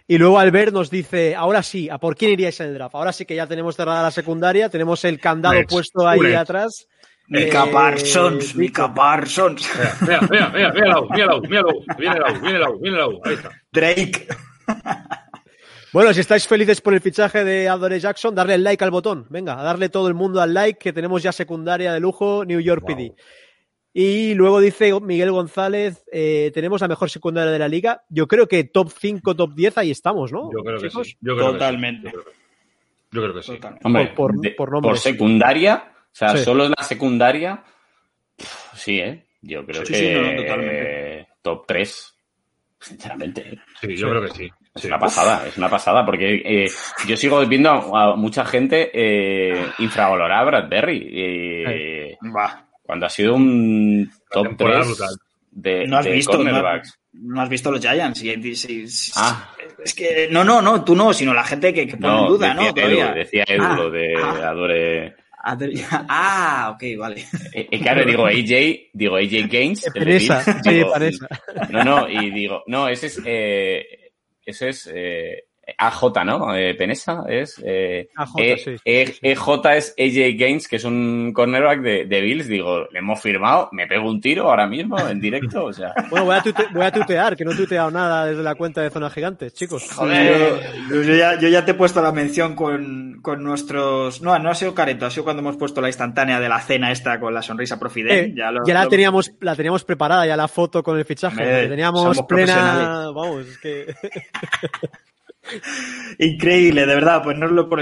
Y luego Albert nos dice, ahora sí, ¿a por quién iríais en el draft? Ahora sí que ya tenemos cerrada la secundaria, tenemos el candado Nets, puesto ahí Nets. atrás. Mika Eh, Parsons. Mika Parsons. Mira, mira, mira, míralo, míralo, míralo. Viene Lau. Ahí está. Drake. Bueno, si estáis felices por el fichaje de Adore Jackson, darle el like al botón. Venga, a darle todo el mundo al like, que tenemos ya secundaria de lujo, New York Wow. PD. Y luego dice Miguel González, eh, tenemos la mejor secundaria de la liga. Yo creo que top 5, top 10, ahí estamos, ¿no? Yo creo que chicos? sí. Yo creo que sí. Totalmente. Yo creo que- Yo creo que sí. Hombre, Por- por- de- por secundaria, o sea, Sí. solo es la secundaria. Sí, ¿eh? Yo creo Sí, que sí, no, no, totalmente. eh, top 3, sinceramente. ¿eh? Sí, yo creo que sí. Es Sí. una pasada, es una pasada, porque eh, yo sigo viendo a, a mucha gente eh, infravalorar a Bradbury. eh, Va. Cuando ha sido un top temporada 3 brutal. de, No has de visto, no, cornerbacks. no has visto los Giants. Y- sí, sí, Ah. Es que, no, no, no, tú no, sino la gente que, que pone en No, duda, decía ¿no? Edu, decía Edu Ah, lo de ah. Adore. Ah, ok, vale. Eh, eh, claro, digo AJ, digo AJ Gaines. Bills, sí, digo. No, no, y digo, no, ese es, eh, ese es eh, AJ, ¿no? Eh, Penesa es. Eh, AJ, E- sí, sí, E- sí. EJ es AJ Gaines, que es un cornerback de, de Bills. Digo, le hemos firmado, me pego un tiro ahora mismo en directo, o sea. Bueno, voy a, voy a tuitear, que no he tuiteado nada desde la cuenta de Zona Gigantes, chicos. Yo, yo ya, yo ya te he puesto la mención con, con nuestros. No, no ha sido careto, ha sido cuando hemos puesto la instantánea de la cena esta con la sonrisa Profidel. Eh, ya lo- ya la lo- teníamos, la teníamos preparada, ya la foto con el fichaje. Teníamos plena. Vamos, es que. Increíble, de verdad. Pues no lo por,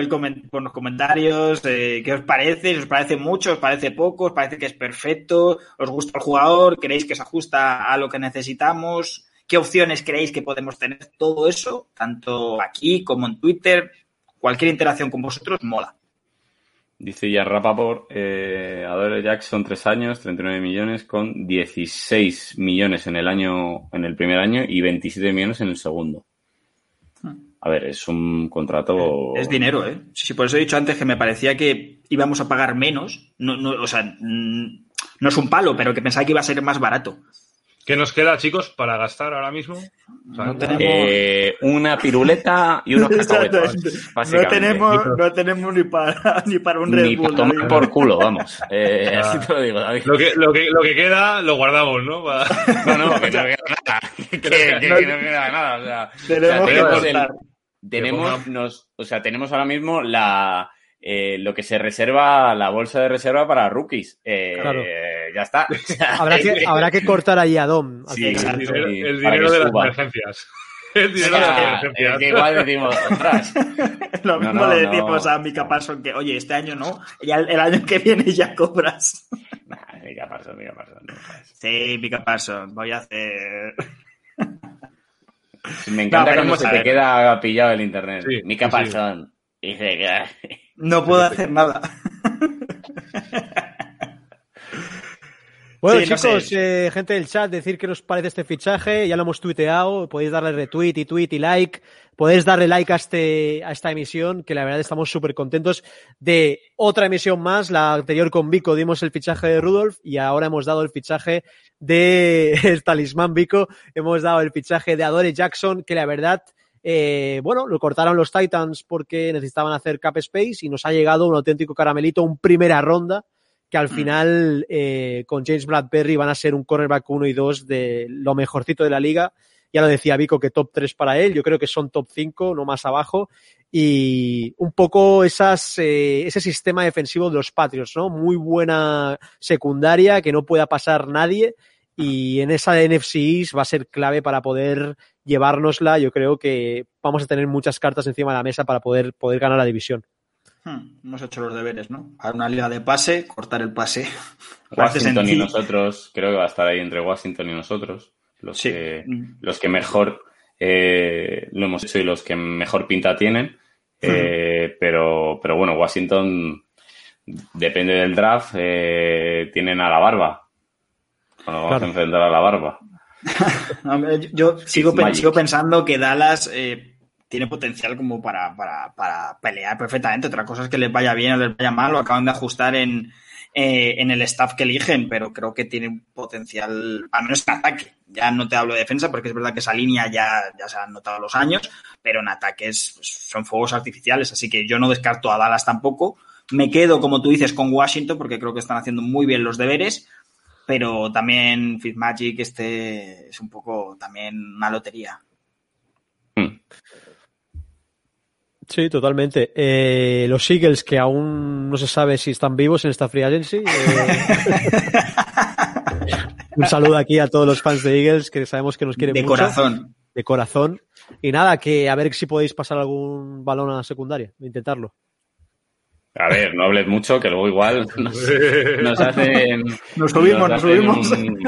por los comentarios. eh, ¿Qué os parece? Os parece mucho, os parece poco, os parece que es perfecto, os gusta el jugador, creéis que se ajusta a lo que necesitamos. ¿Qué opciones creéis que podemos tener? Todo eso, tanto aquí como en Twitter, cualquier interacción con vosotros, mola. Dice ya Rapaport, eh, Adore Jackson, tres años, 39 millones, con 16 millones en el año, en el primer año y 27 millones en el segundo. A ver, es un contrato. Es dinero, ¿eh? Sí, sí, por eso he dicho antes que me parecía que íbamos a pagar menos. No, no, o sea, no es un palo, pero que pensaba que iba a ser más barato. ¿Qué nos queda, chicos, para gastar ahora mismo? O sea, No tenemos- Eh, una piruleta y unos cacahuetes. No tenemos, no tenemos ni para, ni para un Red Ni Bull. para tomar David. por culo, vamos. Eh, Ah. así te lo digo, David. Lo que, lo, que, lo que queda lo guardamos, ¿no? No, no, que no queda nada. Que, que- que no queda nada. O sea, Tenemos o sea, que el-. Tenemos, nos, o sea, tenemos ahora mismo la eh, lo que se reserva, la bolsa de reserva para rookies. Eh, Claro. Ya está. Habrá que, habrá que cortar ahí a Dom. Sí. El exacto. dinero, el dinero de las emergencias. El o dinero de las es que igual decimos, ostras, Lo mismo no, le no. decimos a Mika Parson que, oye, este año no, ya el, el año que viene ya cobras. Nah, Mika Parsons, Mika jodas. Sí, Mika Parson, voy a hacer. Me encanta pero cuando se te queda pillado el internet. Sí. Dice que... No puedo hacer nada. Bueno, Sí, no chicos, sé. eh, gente del chat, decir qué os parece este fichaje. Ya lo hemos tuiteado. Podéis darle retweet y tweet y like. Podéis darle like a, este, a esta emisión, que la verdad estamos súper contentos de otra emisión más. La anterior con Vico dimos el fichaje de Rudolf y ahora hemos dado el fichaje de el talismán Vico. Hemos dado el fichaje de Adore Jackson, que la verdad, eh, bueno, lo cortaron los Titans porque necesitaban hacer cap space y nos ha llegado un auténtico caramelito, un primera ronda que al final eh, con James Bradbury van a ser un cornerback 1 y 2 de lo mejorcito de la liga. Ya lo decía Vico que top 3 para él, yo creo que son top 5, no más abajo. Y un poco esas, eh, ese sistema defensivo de los Patriots, ¿no? Muy buena secundaria, que no pueda pasar nadie. Y en esa de NFC va a ser clave para poder llevárnosla. Yo creo que vamos a tener muchas cartas encima de la mesa para poder, poder ganar la división. Hmm, hemos hecho los deberes, ¿no? A una liga de pase, cortar el pase. Washington y nosotros, creo que va a estar ahí entre Washington y nosotros, los, Sí. que, Mm. los que mejor eh, lo hemos hecho y los que mejor pinta tienen. Eh, pero, pero bueno, Washington depende del draft, eh, tienen a la barba. Cuando vamos Claro. a enfrentar a la barba. Yo sigo, sigo pensando que Dallas eh, tiene potencial como para, para, para pelear perfectamente. Otra cosa es que les vaya bien o les vaya mal, lo acaban de ajustar en, eh, en el staff que eligen, pero creo que tiene potencial, al menos en ataque. Ya no te hablo de defensa porque es verdad que esa línea ya, ya se han notado los años, pero en ataques pues, son fuegos artificiales, así que yo no descarto a Dallas tampoco. Me quedo, como tú dices, con Washington porque creo que están haciendo muy bien los deberes, pero también Fitzmagic este es un poco también una lotería. Sí, totalmente. Eh, los Eagles, que aún no se sabe si están vivos en esta free agency. eh, un saludo aquí a todos los fans de Eagles, que sabemos que nos quieren De mucho. corazón. De corazón. Y nada, que a ver si podéis pasar algún balón a la secundaria, intentarlo. A ver, no hables mucho, que luego igual nos, nos hacen... Nos subimos, nos subimos. un-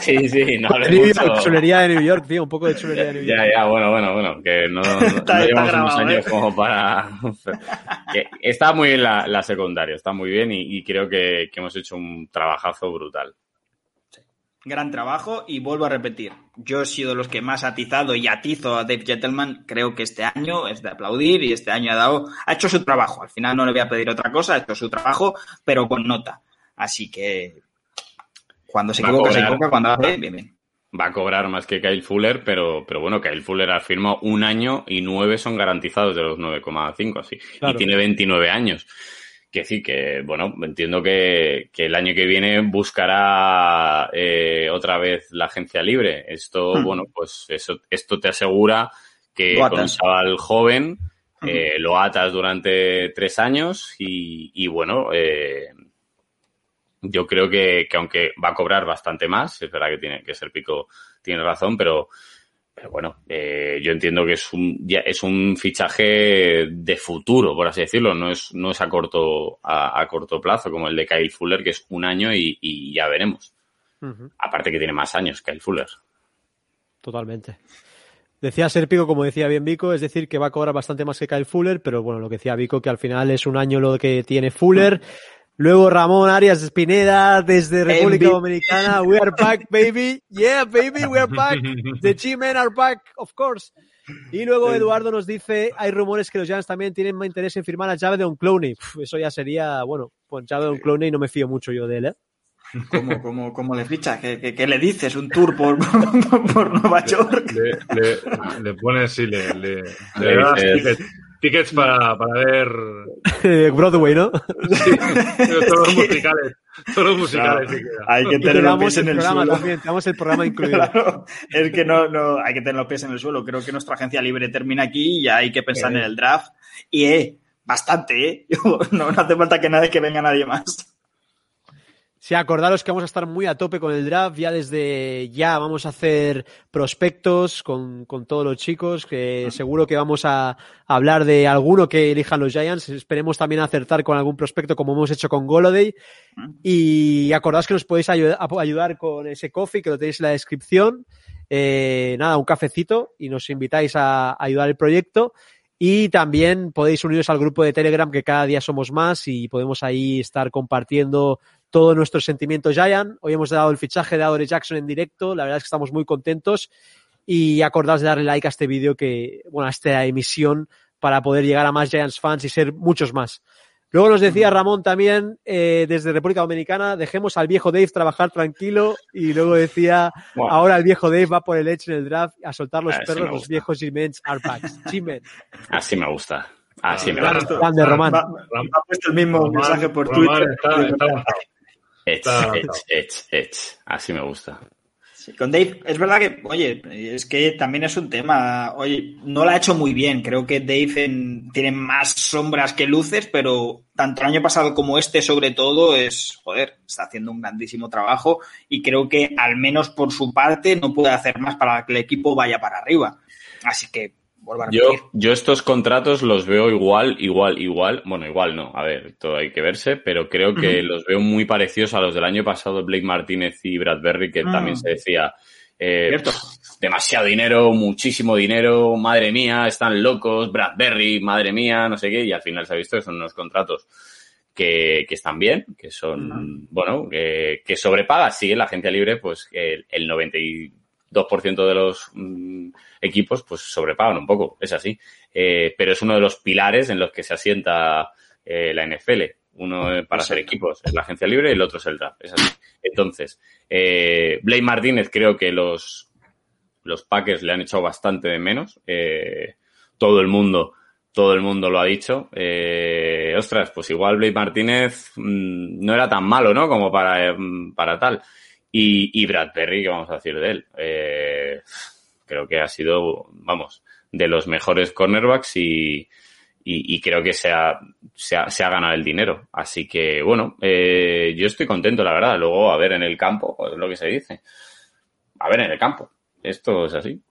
Sí, sí, no hables New York, mucho. chulería de New York, tío, un poco de chulería de New York. Ya, ya, bueno, bueno, bueno, que no, no está llevamos grabado, unos años ¿eh? como para... que está muy bien la, la secundaria, está muy bien y, y creo que, que hemos hecho un trabajazo brutal. Gran trabajo y vuelvo a repetir, yo he sido los que más ha atizado y atizo a Dave Gentleman. Creo que este año es de aplaudir y este año ha dado, ha hecho su trabajo. Al final no le voy a pedir otra cosa, ha hecho su trabajo, pero con nota. Así que cuando se Va equivoca, se equivoca, cuando hace, bien, bien. Va a cobrar más que Kyle Fuller, pero, pero bueno, Kyle Fuller ha firmado un año y nueve son garantizados de los 9,5, así. Claro. Y tiene 29 años. Que decir que, bueno, entiendo que, que el año que viene buscará eh, otra vez la agencia libre. Esto, Hmm. bueno, pues eso, esto te asegura que con un chaval joven Hmm. eh, lo atas durante tres años y, y bueno, eh, yo creo que, que aunque va a cobrar bastante más, es verdad que tiene que ser pico, tiene razón, pero, pero bueno, eh, yo entiendo que es un, ya es un fichaje de futuro, por así decirlo, no es, no es a corto, a, a corto plazo como el de Kyle Fuller, que es un año y, y ya veremos. Aparte que tiene más años Kyle Fuller. totalmente. Decía Serpico, como decía bien Vico, es decir, que va a cobrar bastante más que Kyle Fuller, pero bueno, lo que decía Vico, que al final es un año lo que tiene Fuller. Luego Ramón Arias Espineda desde República MVP. Dominicana. We are back, baby. Yeah, baby, we are back. The G-Men are back, of course. Y luego Eduardo nos dice, hay rumores que los Giants también tienen más interés en firmar a Javedon Clowney. Pf, eso ya sería, bueno, pues Javedon Clowney no me fío mucho yo de él, ¿eh? ¿Cómo, cómo, cómo le ficha? ¿Qué, qué, qué le dices? ¿Un tour por, por Nueva York? Le, le, le pones, sí, le, le, Le le das dices- tickets, para, para ver Broadway, ¿no? todos los musicales. Todos los musicales. sí queda. Hay que tener te los pies en el programa suelo. también, el programa incluido. Claro, es que no, no, hay que tener los pies en el suelo. Creo que nuestra agencia libre termina aquí y ya hay que pensar en el draft. Y eh, bastante, ¿eh? No, no hace falta que nadie que venga nadie más. Sí, acordaros que vamos a estar muy a tope con el draft. Ya desde ya vamos a hacer prospectos con, con todos los chicos. Que seguro que vamos a hablar de alguno que elijan los Giants. Esperemos también acertar con algún prospecto como hemos hecho con Goloday. Y acordaos que nos podéis ayudar, ayudar con ese coffee que lo tenéis en la descripción. Eh, nada, un cafecito y nos invitáis a, a ayudar el proyecto. Y también podéis uniros al grupo de Telegram que cada día somos más y podemos ahí estar compartiendo todo nuestro sentimiento Giant. Hoy hemos dado el fichaje de Adore Jackson en directo. La verdad es que estamos muy contentos. Y acordaos de darle like a este vídeo que, bueno, a esta emisión para poder llegar a más Giants fans y ser muchos más. Luego nos decía Ramón también, eh, desde República Dominicana, dejemos al viejo Dave trabajar tranquilo. Y luego decía, Wow. ahora el viejo Dave va por el edge en el draft a soltar los Ah, sí perros, los viejos G-Mens. G-Men. Así me gusta. Así me gusta. grande, Román. Ha puesto el mismo Román- mensaje por Román Twitter. está- está. Edge, Está- edge, edge, edge. Así me gusta. Sí, con Dave, es verdad que, oye, es que también es un tema. Oye, no lo ha hecho muy bien. Creo que Dave en- tiene más sombras que luces, pero tanto el año pasado como este, sobre todo, es, joder, está haciendo un grandísimo trabajo y creo que, al menos por su parte, no puede hacer más para que el equipo vaya para arriba. Así que, a. Yo, yo estos contratos los veo igual, igual, igual. Bueno, igual no. A ver, todo hay que verse, pero creo que los veo muy parecidos a los del año pasado, Blake Martínez y Bradbury, que Mm. también se decía eh, Cierto. demasiado dinero, muchísimo dinero, madre mía, están locos, Bradbury, madre mía, no sé qué, y al final se ha visto que son unos contratos que, que están bien, que son, bueno, que, que sobrepaga, sí, en la agencia libre, pues el, el 92% de los mm, equipos, pues sobrepagan un poco, es así. Eh, pero es uno de los pilares en los que se asienta eh, la NFL. Uno eh, para hacer equipos es la agencia libre y el otro es el draft. Es así. Entonces, eh, Blake Martínez creo que los, los Packers le han echado bastante de menos. Eh, todo el mundo, todo el mundo lo ha dicho. Eh, ostras, pues igual Blake Martínez mm, no era tan malo, ¿no? Como para, eh, para tal. Y, y Brad Perry, ¿qué vamos a decir de él? Eh, creo que ha sido, vamos, de los mejores cornerbacks y, creo que se ha, se, ha, se ha ganado el dinero. Así que, bueno, eh, yo estoy contento, la verdad. Luego, a ver en el campo, pues, es lo que se dice. A ver en el campo. Esto es así.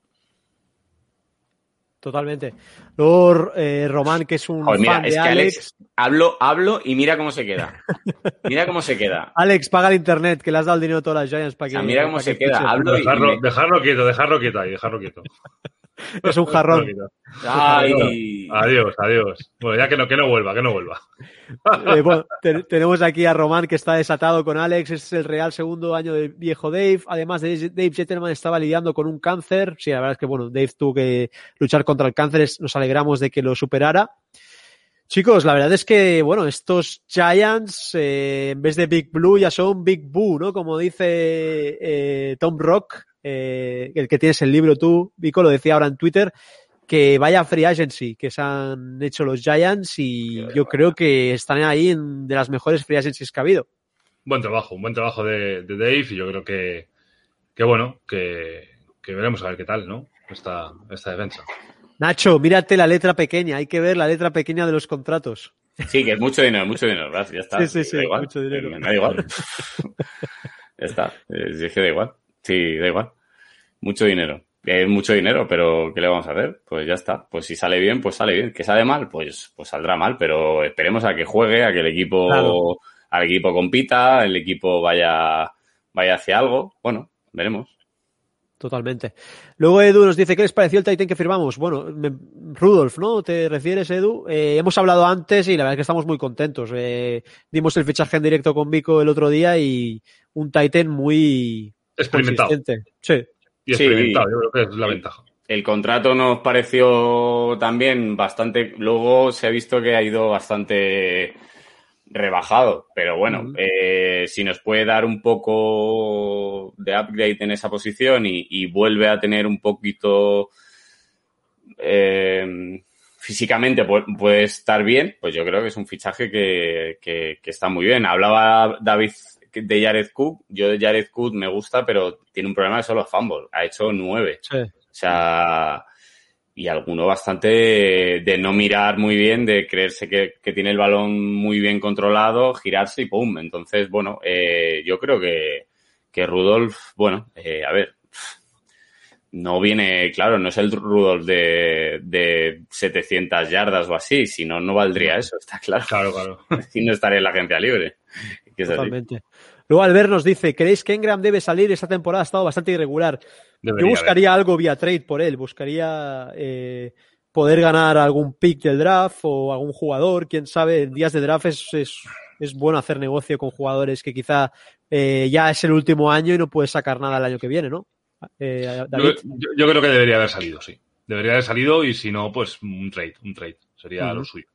Totalmente. Luego, eh, Román, que es un Joder, mira, fan es de que Alex. Alex, hablo, hablo y mira cómo se queda. Mira cómo se queda. Alex, paga el internet, que le has dado el dinero a todas las Giants para O que. sea, mira cómo se que queda. Hablo y, dejarlo quieto, dejarlo quieto ahí, dejarlo quieto. Es un jarrón. Ay. Adiós, adiós. Bueno, ya que no, que no vuelva, que no vuelva. Eh, bueno, te- tenemos aquí a Román que está desatado con Alex, es el real segundo año de viejo Dave. Además, de Dave Jetterman estaba lidiando con un cáncer. Sí, la verdad es que bueno, Dave tuvo que luchar contra el cáncer. Nos alegramos de que lo superara. Chicos, la verdad es que, bueno, estos Giants, eh, en vez de Big Blue, ya son Big Boo, ¿no? Como dice eh, Tom Rock, eh, el que tienes el libro tú, Vico, lo decía ahora en Twitter, que vaya free agency que se han hecho los Giants y yo creo que están ahí en de las mejores free agencies que ha habido. Buen trabajo, un buen trabajo de, de Dave y yo creo que, que bueno, que, que veremos a ver qué tal, ¿no? Esta, esta defensa. Nacho, mírate la letra pequeña, hay que ver la letra pequeña de los contratos. Sí, que es mucho dinero, mucho dinero. ¿verdad? Ya está. Sí, sí, sí, da igual. mucho dinero. Me da igual. ya está. Es que da igual. Sí, da igual. Mucho dinero. Es mucho dinero, pero ¿qué le vamos a hacer? Pues ya está. Pues si sale bien, pues sale bien. Que sale mal, pues, pues saldrá mal, pero esperemos a que juegue, a que el equipo, Claro. al equipo compita, el equipo vaya, vaya hacia algo. Bueno, veremos. Totalmente. Luego Edu nos dice, ¿qué les pareció el Titan que firmamos? Bueno, me- Rudolf, ¿no? ¿Te refieres, Edu? Eh, hemos hablado antes y la verdad es que estamos muy contentos. Eh, dimos el fichaje en directo con Vico el otro día y un Titan muy Experimentado. consistente. Sí. Y Sí. experimentado, yo creo que es la ventaja. El contrato nos pareció también bastante. Luego se ha visto que ha ido bastante rebajado, pero bueno, eh, si nos puede dar un poco de upgrade en esa posición y, y vuelve a tener un poquito eh, físicamente pu- puede estar bien, pues yo creo que es un fichaje que, que- que está muy bien. Hablaba David de Jared Cook, yo de Jared Cook me gusta, pero tiene un problema de solo fumble, ha hecho nueve. Sí. O sea, y alguno bastante de, no mirar muy bien, de creerse que, que tiene el balón muy bien controlado, girarse y ¡pum! Entonces, bueno, eh, yo creo que, que Rudolf, bueno, eh, a ver, no viene, claro, no es el Rudolf de, de 700 yardas o así, si no, no valdría eso, está claro. Claro, claro. Y no estaría en la agencia libre. Que. Totalmente. Luego Albert nos dice, ¿creéis que Engram debe salir? Esta temporada ha estado bastante irregular. Debería Yo buscaría algo vía trade por él, buscaría eh, poder ganar algún pick del draft o algún jugador, quién sabe, en días de draft es, es, es bueno hacer negocio con jugadores que quizá eh, ya es el último año y no puedes sacar nada el año que viene, ¿no? Eh, Yo, David. yo- yo creo que debería haber salido, sí. Debería haber salido y si no, pues un trade, un trade. Sería lo suyo.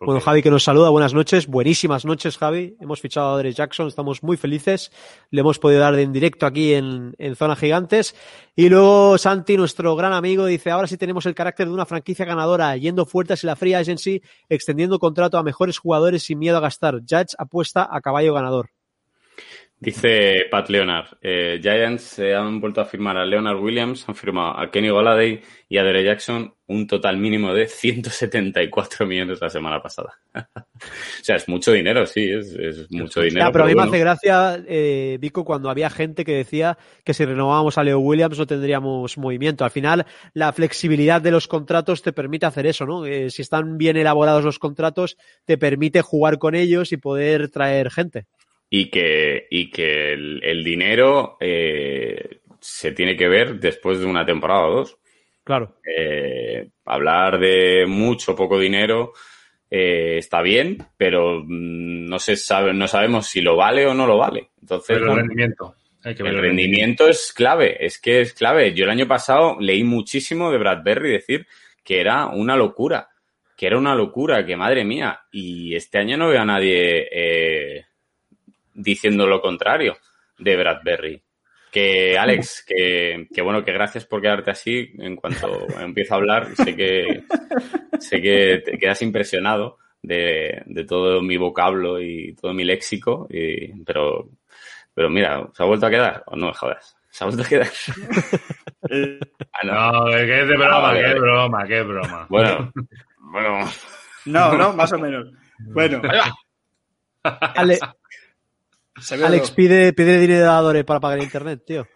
Bueno, Javi que nos saluda, buenas noches, buenísimas noches Javi, hemos fichado a Dre Jackson, estamos muy felices, le hemos podido dar en directo aquí en, en Zona Gigantes. Y luego Santi, nuestro gran amigo, dice, ahora sí tenemos el carácter de una franquicia ganadora, yendo fuertes en la Free Agency, extendiendo contrato a mejores jugadores sin miedo a gastar, Judge apuesta a caballo ganador. Dice Pat Leonard, eh, Giants se han vuelto a firmar a Leonard Williams, han firmado a Kenny Goladay y a Dere Jackson un total mínimo de 174 millones la semana pasada. o sea, es mucho dinero, sí, es, es mucho dinero. Ya, pero a mí me hace gracia, eh, Vico, cuando había gente que decía que si renovábamos a Leo Williams no tendríamos movimiento. Al final, la flexibilidad de los contratos te permite hacer eso, ¿no? Eh, si están bien elaborados los contratos, te permite jugar con ellos y poder traer gente. Y que, y que el, el dinero eh, se tiene que ver después de una temporada o dos. Claro. Eh, hablar de mucho poco dinero eh, está bien, pero mm, no se sabe, no sabemos si lo vale o no lo vale. Entonces, Pero el bueno, rendimiento. Hay que ver el rendimiento es clave, es que es clave. Yo el año pasado leí muchísimo de Bradbury decir que era una locura que era una locura, que madre mía. Y este año no veo a nadie eh, diciendo lo contrario de Bradbury. Que Alex, que, que, bueno, que gracias por quedarte así. En cuanto empiezo a hablar, sé que sé que te quedas impresionado de, de todo mi vocablo y todo mi léxico, y, pero, pero mira, ¿se ha vuelto a quedar? ¿O no me jodas? ¿Se ha vuelto a quedar? ah, no. no, que es de broma, ah, que es broma, que es broma. Bueno, bueno. No, no, más o menos. Bueno. Ale, Alex, pide, pide dinero a Dore para pagar internet, tío.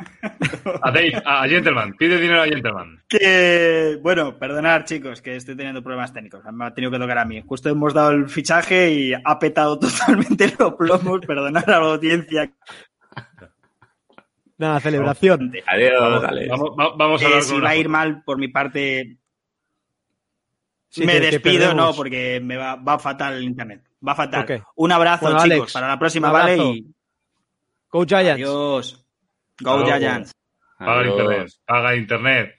A Dave, a Gentleman, pide dinero a Gentleman. Que, bueno, perdonad, chicos, que estoy teniendo problemas técnicos. Me ha tenido que tocar a mí. Justo hemos dado el fichaje y ha petado totalmente los plomos. Perdonad a la audiencia. Nada, celebración. Adiós, Vamos, vamos, vamos a hablar eh, si va a ir mal por mi parte, Sí, me despido, no, porque me va, va, fatal el internet. Va fatal. Okay. Un abrazo, bueno, chicos, Alex, para la próxima, ¿vale? Y... Go Giants. Adiós. Go Adiós. Giants. Paga internet. Paga internet.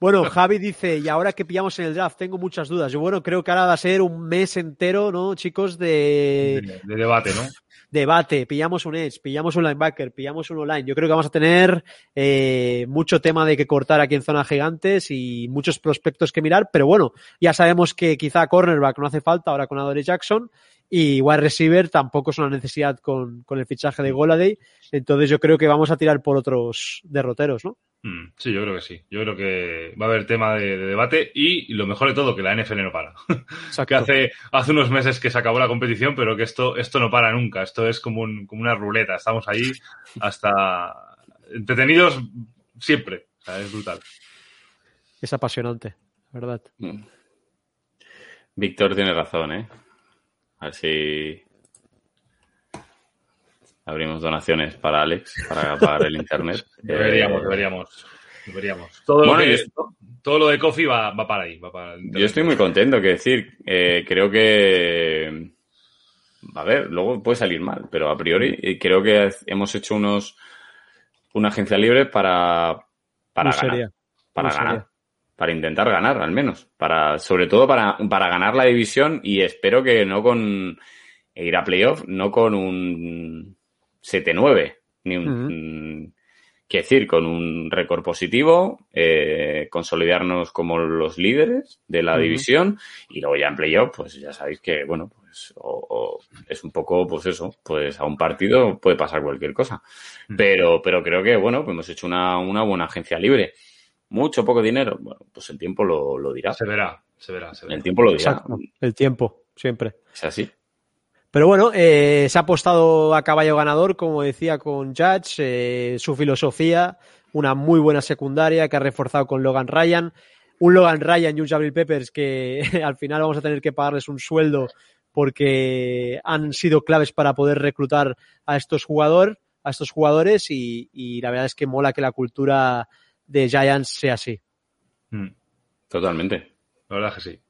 Bueno, Javi dice, y ahora que pillamos en el draft, tengo muchas dudas. Yo, bueno, creo que ahora va a ser un mes entero, ¿no, chicos? De, de, de debate, ¿no? debate, pillamos un edge, pillamos un linebacker, pillamos un online. Yo creo que vamos a tener eh, mucho tema de que cortar aquí en zona gigantes y muchos prospectos que mirar, pero bueno, ya sabemos que quizá cornerback no hace falta ahora con Adore Jackson y wide receiver tampoco es una necesidad con, con el fichaje de Goladay, entonces yo creo que vamos a tirar por otros derroteros, ¿no? Mm, sí, yo creo que sí. Yo creo que va a haber tema de, de debate y lo mejor de todo, que la NFL no para. que hace, hace unos meses que se acabó la competición, pero que esto, esto no para nunca. Esto es como, un, como una ruleta. Estamos ahí hasta entretenidos siempre. O sea, es brutal. Es apasionante, ¿verdad? Mm. Víctor tiene razón, ¿eh? A ver si abrimos donaciones para Alex para pagar el internet. deberíamos, Eh, deberíamos, deberíamos. Todo, Bueno, lo, que, yo- todo lo de Coffee va, va para ahí. Va para el Yo estoy muy contento, que decir, eh, creo que, a ver, luego puede salir mal, pero a priori eh, creo que hemos hecho unos, una agencia libre para, para Muy ganar, seria, para muy ganar, seria. Para intentar ganar al menos, para, sobre todo para, para ganar la división y espero que no con ir a playoff, no con un 7-9, ni un, Quiero decir, con un récord positivo, eh, consolidarnos como los líderes de la división y luego ya en playoff, pues ya sabéis que, bueno, pues o- o es un poco, pues eso, pues a un partido puede pasar cualquier cosa. Pero, pero creo que, bueno, pues hemos hecho una, una buena agencia libre. Mucho, poco dinero, bueno, pues el tiempo lo, lo dirá. Se verá, se verá, se verá. El tiempo lo dirá. Exacto. El tiempo, siempre. Es así. Pero bueno, eh, se ha apostado a caballo ganador, como decía con Judge, eh, su filosofía, una muy buena secundaria que ha reforzado con Logan Ryan. Un Logan Ryan y un Jabril Peppers que al final vamos a tener que pagarles un sueldo porque han sido claves para poder reclutar a estos jugadores, a estos jugadores y, y la verdad es que mola que la cultura de Giants sea así. Mm, Totalmente. La verdad es que sí.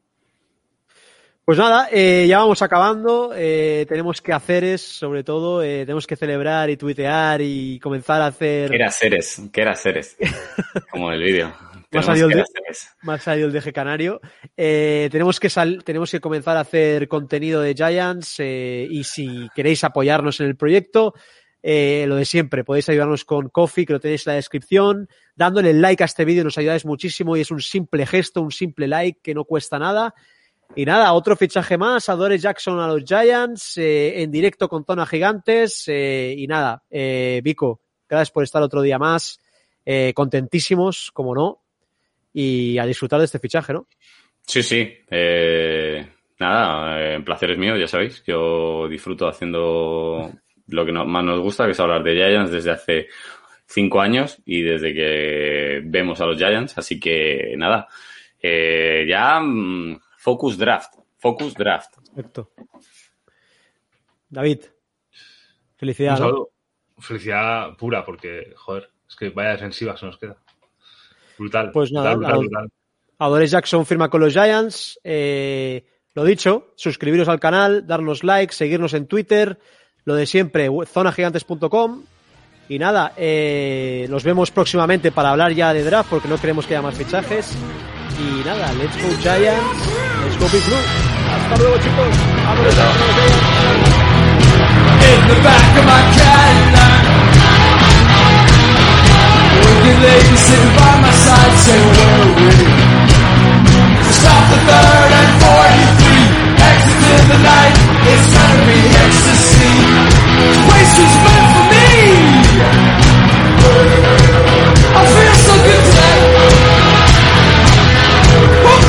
Pues nada, eh, ya vamos acabando. eh, tenemos que hacer es, sobre todo, eh, tenemos que celebrar y tuitear y comenzar a hacer. ¿Qué era Ceres? ¿Qué era Ceres? Como el vídeo. Tenemos salido. Más salido el deje canario. Eh, tenemos, que sal- tenemos que comenzar a hacer contenido de Giants eh, y si queréis apoyarnos en el proyecto, eh, lo de siempre, podéis ayudarnos con Coffee, que lo tenéis en la descripción. Dándole like a este vídeo nos ayudáis muchísimo y es un simple gesto, un simple like que no cuesta nada. Y nada, otro fichaje más, Adore Jackson a los Giants, eh, en directo con Zona Gigantes. eh, y nada, eh, Vico, gracias por estar otro día más. contentísimos, como no, y a disfrutar de este fichaje, ¿no? Sí, sí. Nada, el placer es mío, ya sabéis. Yo disfruto haciendo lo que más nos gusta, que es hablar de Giants desde hace cinco años y desde que vemos a los Giants. Así que nada, eh, ya mm, Focus Draft. Focus Draft. Perfecto. David, saludo. Felicidad pura, porque, joder, es que vaya defensiva se nos queda. Brutal. Pues nada, brutal, brutal, nada. brutal. Adore Jackson firma con los Giants. Eh, lo dicho, suscribiros al canal, darnos like, seguirnos en Twitter, lo de siempre, zonagigantes.com. Y nada, eh, nos vemos próximamente para hablar ya de draft porque no queremos que haya más fichajes. Y nada, let's go Giants, let's go Big Blue. Hasta luego chicos. My lady sitting by my side we? Stop in the night. It's ecstasy. I feel so good today. Woo!